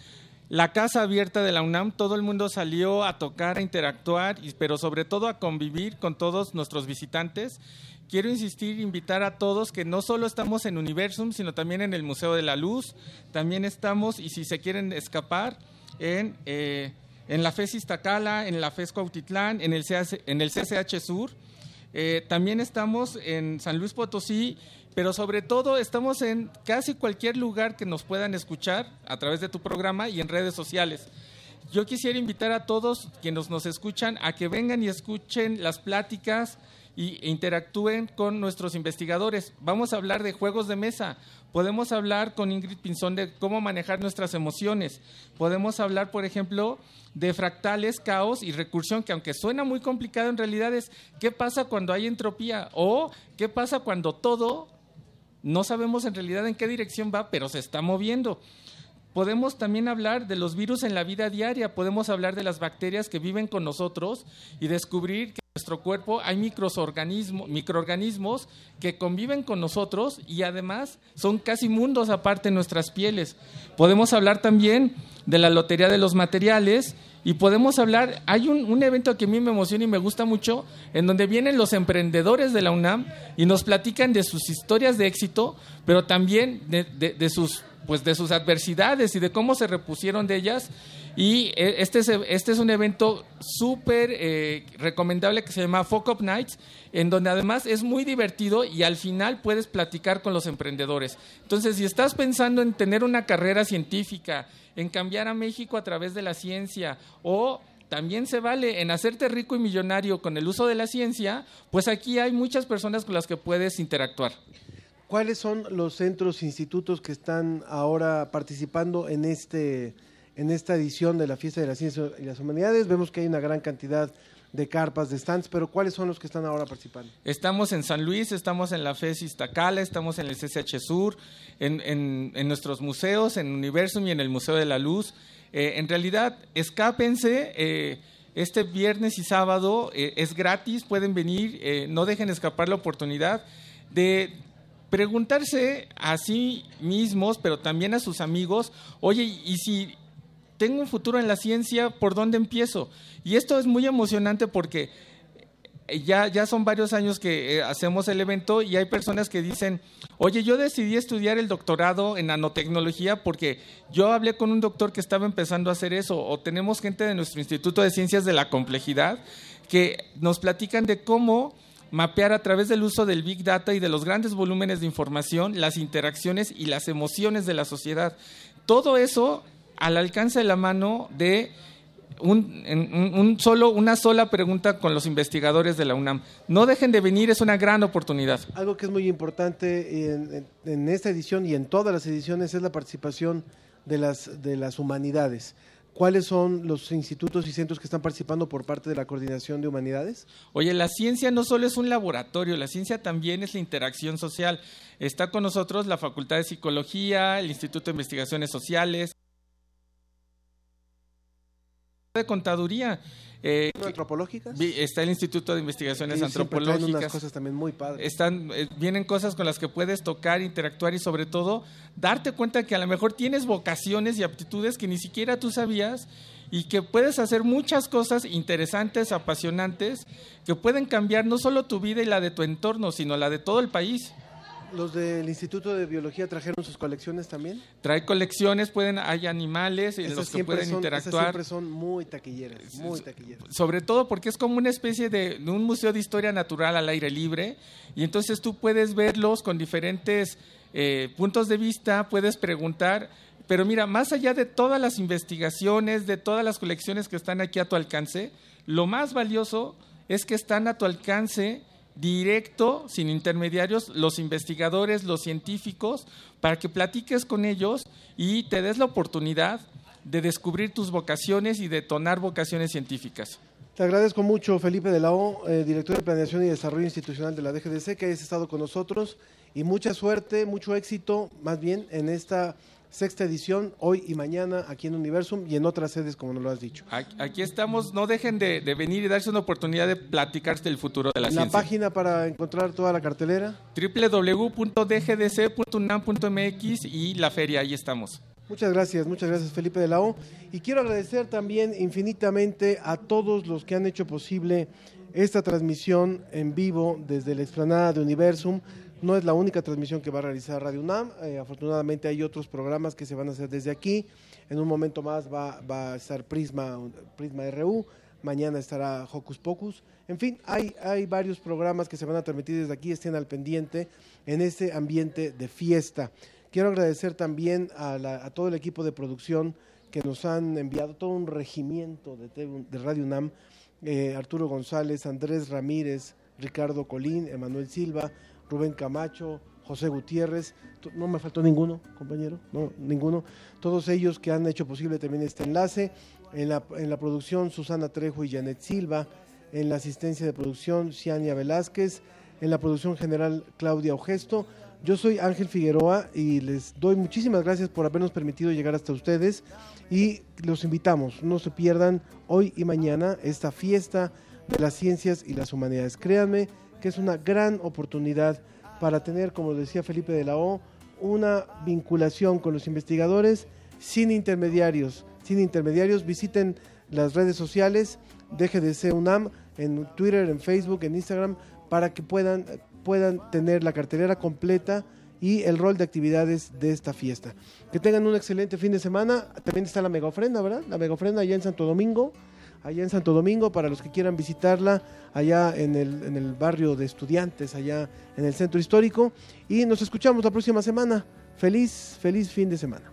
la casa abierta de la UNAM. Todo el mundo salió a tocar, a interactuar, pero sobre todo a convivir con todos nuestros visitantes. Quiero insistir, invitar a todos que no solo estamos en Universum, sino también en el Museo de la Luz. También estamos, y si se quieren escapar, en... Eh, en la FES Iztacala, en la FES Cuautitlán, en el, en el CCH Sur. Eh, también estamos en San Luis Potosí, pero sobre todo estamos en casi cualquier lugar que nos puedan escuchar a través de tu programa y en redes sociales. Yo quisiera invitar a todos quienes nos escuchan a que vengan y escuchen las pláticas e interactúen con nuestros investigadores. Vamos a hablar de juegos de mesa, podemos hablar con Ingrid Pinzón de cómo manejar nuestras emociones, podemos hablar, por ejemplo, de fractales, caos y recursión, que aunque suena muy complicado, en realidad es qué pasa cuando hay entropía o qué pasa cuando todo no sabemos en realidad en qué dirección va, pero se está moviendo. Podemos también hablar de los virus en la vida diaria, podemos hablar de las bacterias que viven con nosotros y descubrir que nuestro cuerpo hay microorganismos, microorganismos que conviven con nosotros y además son casi mundos aparte en nuestras pieles. Podemos hablar también de la lotería de los materiales y podemos hablar, hay un, evento que a mí me emociona y me gusta mucho, en donde vienen los emprendedores de la UNAM y nos platican de sus historias de éxito, pero también de sus pues de sus adversidades y de cómo se repusieron de ellas. Y eh, este es, este es un evento súper eh, recomendable que se llama Folk Up Nights, en donde además es muy divertido y al final puedes platicar con los emprendedores. Entonces, si estás pensando en tener una carrera científica, en cambiar a México a través de la ciencia o también se vale en hacerte rico y millonario con el uso de la ciencia, pues aquí hay muchas personas con las que puedes interactuar. ¿Cuáles son los centros, institutos que están ahora participando en este en esta edición de la Fiesta de la Ciencia y las Humanidades? Vemos que hay una gran cantidad de carpas, de stands, pero ¿cuáles son los que están ahora participando? Estamos en San Luis, estamos en la FES Iztacala, estamos en el CCH Sur, en, nuestros museos, en Universum y en el Museo de la Luz. Eh, en realidad, escápense. Eh, este viernes y sábado eh, es gratis, pueden venir, no dejen escapar la oportunidad de preguntarse a sí mismos, pero también a sus amigos, oye, ¿y si tengo un futuro en la ciencia, por dónde empiezo? Y esto es muy emocionante porque ya, ya son varios años que eh, hacemos el evento y hay personas que dicen, oye, yo decidí estudiar el doctorado en nanotecnología porque yo hablé con un doctor que estaba empezando a hacer eso, o tenemos gente de nuestro Instituto de Ciencias de la Complejidad que nos platican de cómo mapear a través del uso del Big Data y de los grandes volúmenes de información las interacciones y las emociones de la sociedad. Todo eso al alcance de la mano de un, en- un- un solo, una sola pregunta con los investigadores de la UNAM. No dejen de venir, es una gran oportunidad. Algo que es muy importante en, en- en esta edición y en todas las ediciones es la participación de las, de las humanidades. ¿Cuáles son los institutos y centros que están participando por parte de la Coordinación de Humanidades? Oye, la ciencia no solo es un laboratorio, la ciencia también es la interacción social. Está con nosotros la Facultad de Psicología, el Instituto de Investigaciones Sociales, de Contaduría. eh, ¿No antropológicas? está el Instituto de Investigaciones Antropológicas. unas cosas también muy padres. Están, eh, vienen cosas con las que puedes tocar, interactuar y sobre todo darte cuenta que a lo mejor tienes vocaciones y aptitudes que ni siquiera tú sabías y que puedes hacer muchas cosas interesantes, apasionantes, que pueden cambiar no solo tu vida y la de tu entorno, sino la de todo el país. ¿Los del Instituto de Biología trajeron sus colecciones también? Trae colecciones, pueden, hay animales en Esas los que pueden son- esas interactuar. siempre son muy taquilleras, muy taquilleras. sobre todo porque es como una especie de, de un museo de historia natural al aire libre y entonces tú puedes verlos con diferentes eh, puntos de vista, puedes preguntar, pero mira, más allá de todas las investigaciones, de todas las colecciones que están aquí a tu alcance, lo más valioso es que están a tu alcance directo, sin intermediarios, los investigadores, los científicos, para que platiques con ellos y te des la oportunidad de descubrir tus vocaciones y detonar vocaciones científicas. Te agradezco mucho, Felipe de la O, eh, director de Planeación y Desarrollo Institucional de la DGDC, que hayas estado con nosotros y mucha suerte, mucho éxito, más bien en esta sexta edición, hoy y mañana, aquí en Universum y en otras sedes, como nos lo has dicho. Aquí- estamos, no dejen de, de venir y darse una oportunidad de platicar del futuro de la, La ciencia. página para encontrar toda la cartelera. www.dgdc.unam.mx y la feria, ahí estamos. Muchas gracias, muchas gracias Felipe de la O. Y quiero agradecer también infinitamente a todos los que han hecho posible esta transmisión en vivo desde la explanada de Universum. No es la única transmisión que va a realizar Radio UNAM. eh, afortunadamente hay otros programas que se van a hacer desde aquí. En un momento más va, a estar Prisma, Prisma RU. Mañana estará Hocus Pocus. En fin, hay, hay varios programas que se van a transmitir desde aquí. Estén al pendiente en este ambiente de fiesta. Quiero agradecer también a, la- a todo el equipo de producción que nos han enviado todo un regimiento de Radio UNAM. eh, Arturo González, Andrés Ramírez, Ricardo Colín, Emanuel Silva, Rubén Camacho, José Gutiérrez. No me faltó ninguno, compañero, no, ninguno. Todos ellos que han hecho posible también este enlace. En la, en la producción, Susana Trejo y Janet Silva. En la asistencia de producción, Ciania Velázquez. En la producción general, Claudia Ogesto. Yo soy Ángel Figueroa y les doy muchísimas gracias por habernos permitido llegar hasta ustedes y los invitamos, no se pierdan hoy y mañana esta fiesta de las ciencias y las humanidades. Créanme que es una gran oportunidad para tener, como decía Felipe de la O, una vinculación con los investigadores sin intermediarios. Sin intermediarios, visiten las redes sociales, DGDC UNAM, en Twitter, en Facebook, en Instagram, para que puedan, puedan tener la cartelera completa y el rol de actividades de esta fiesta. Que tengan un excelente fin de semana. También está la mega ofrenda, ¿verdad? La mega ofrenda allá en Santo Domingo. Allá en Santo Domingo, para los que quieran visitarla, allá en el, en el barrio de estudiantes, allá en el centro histórico. Y nos escuchamos la próxima semana. Feliz, feliz fin de semana.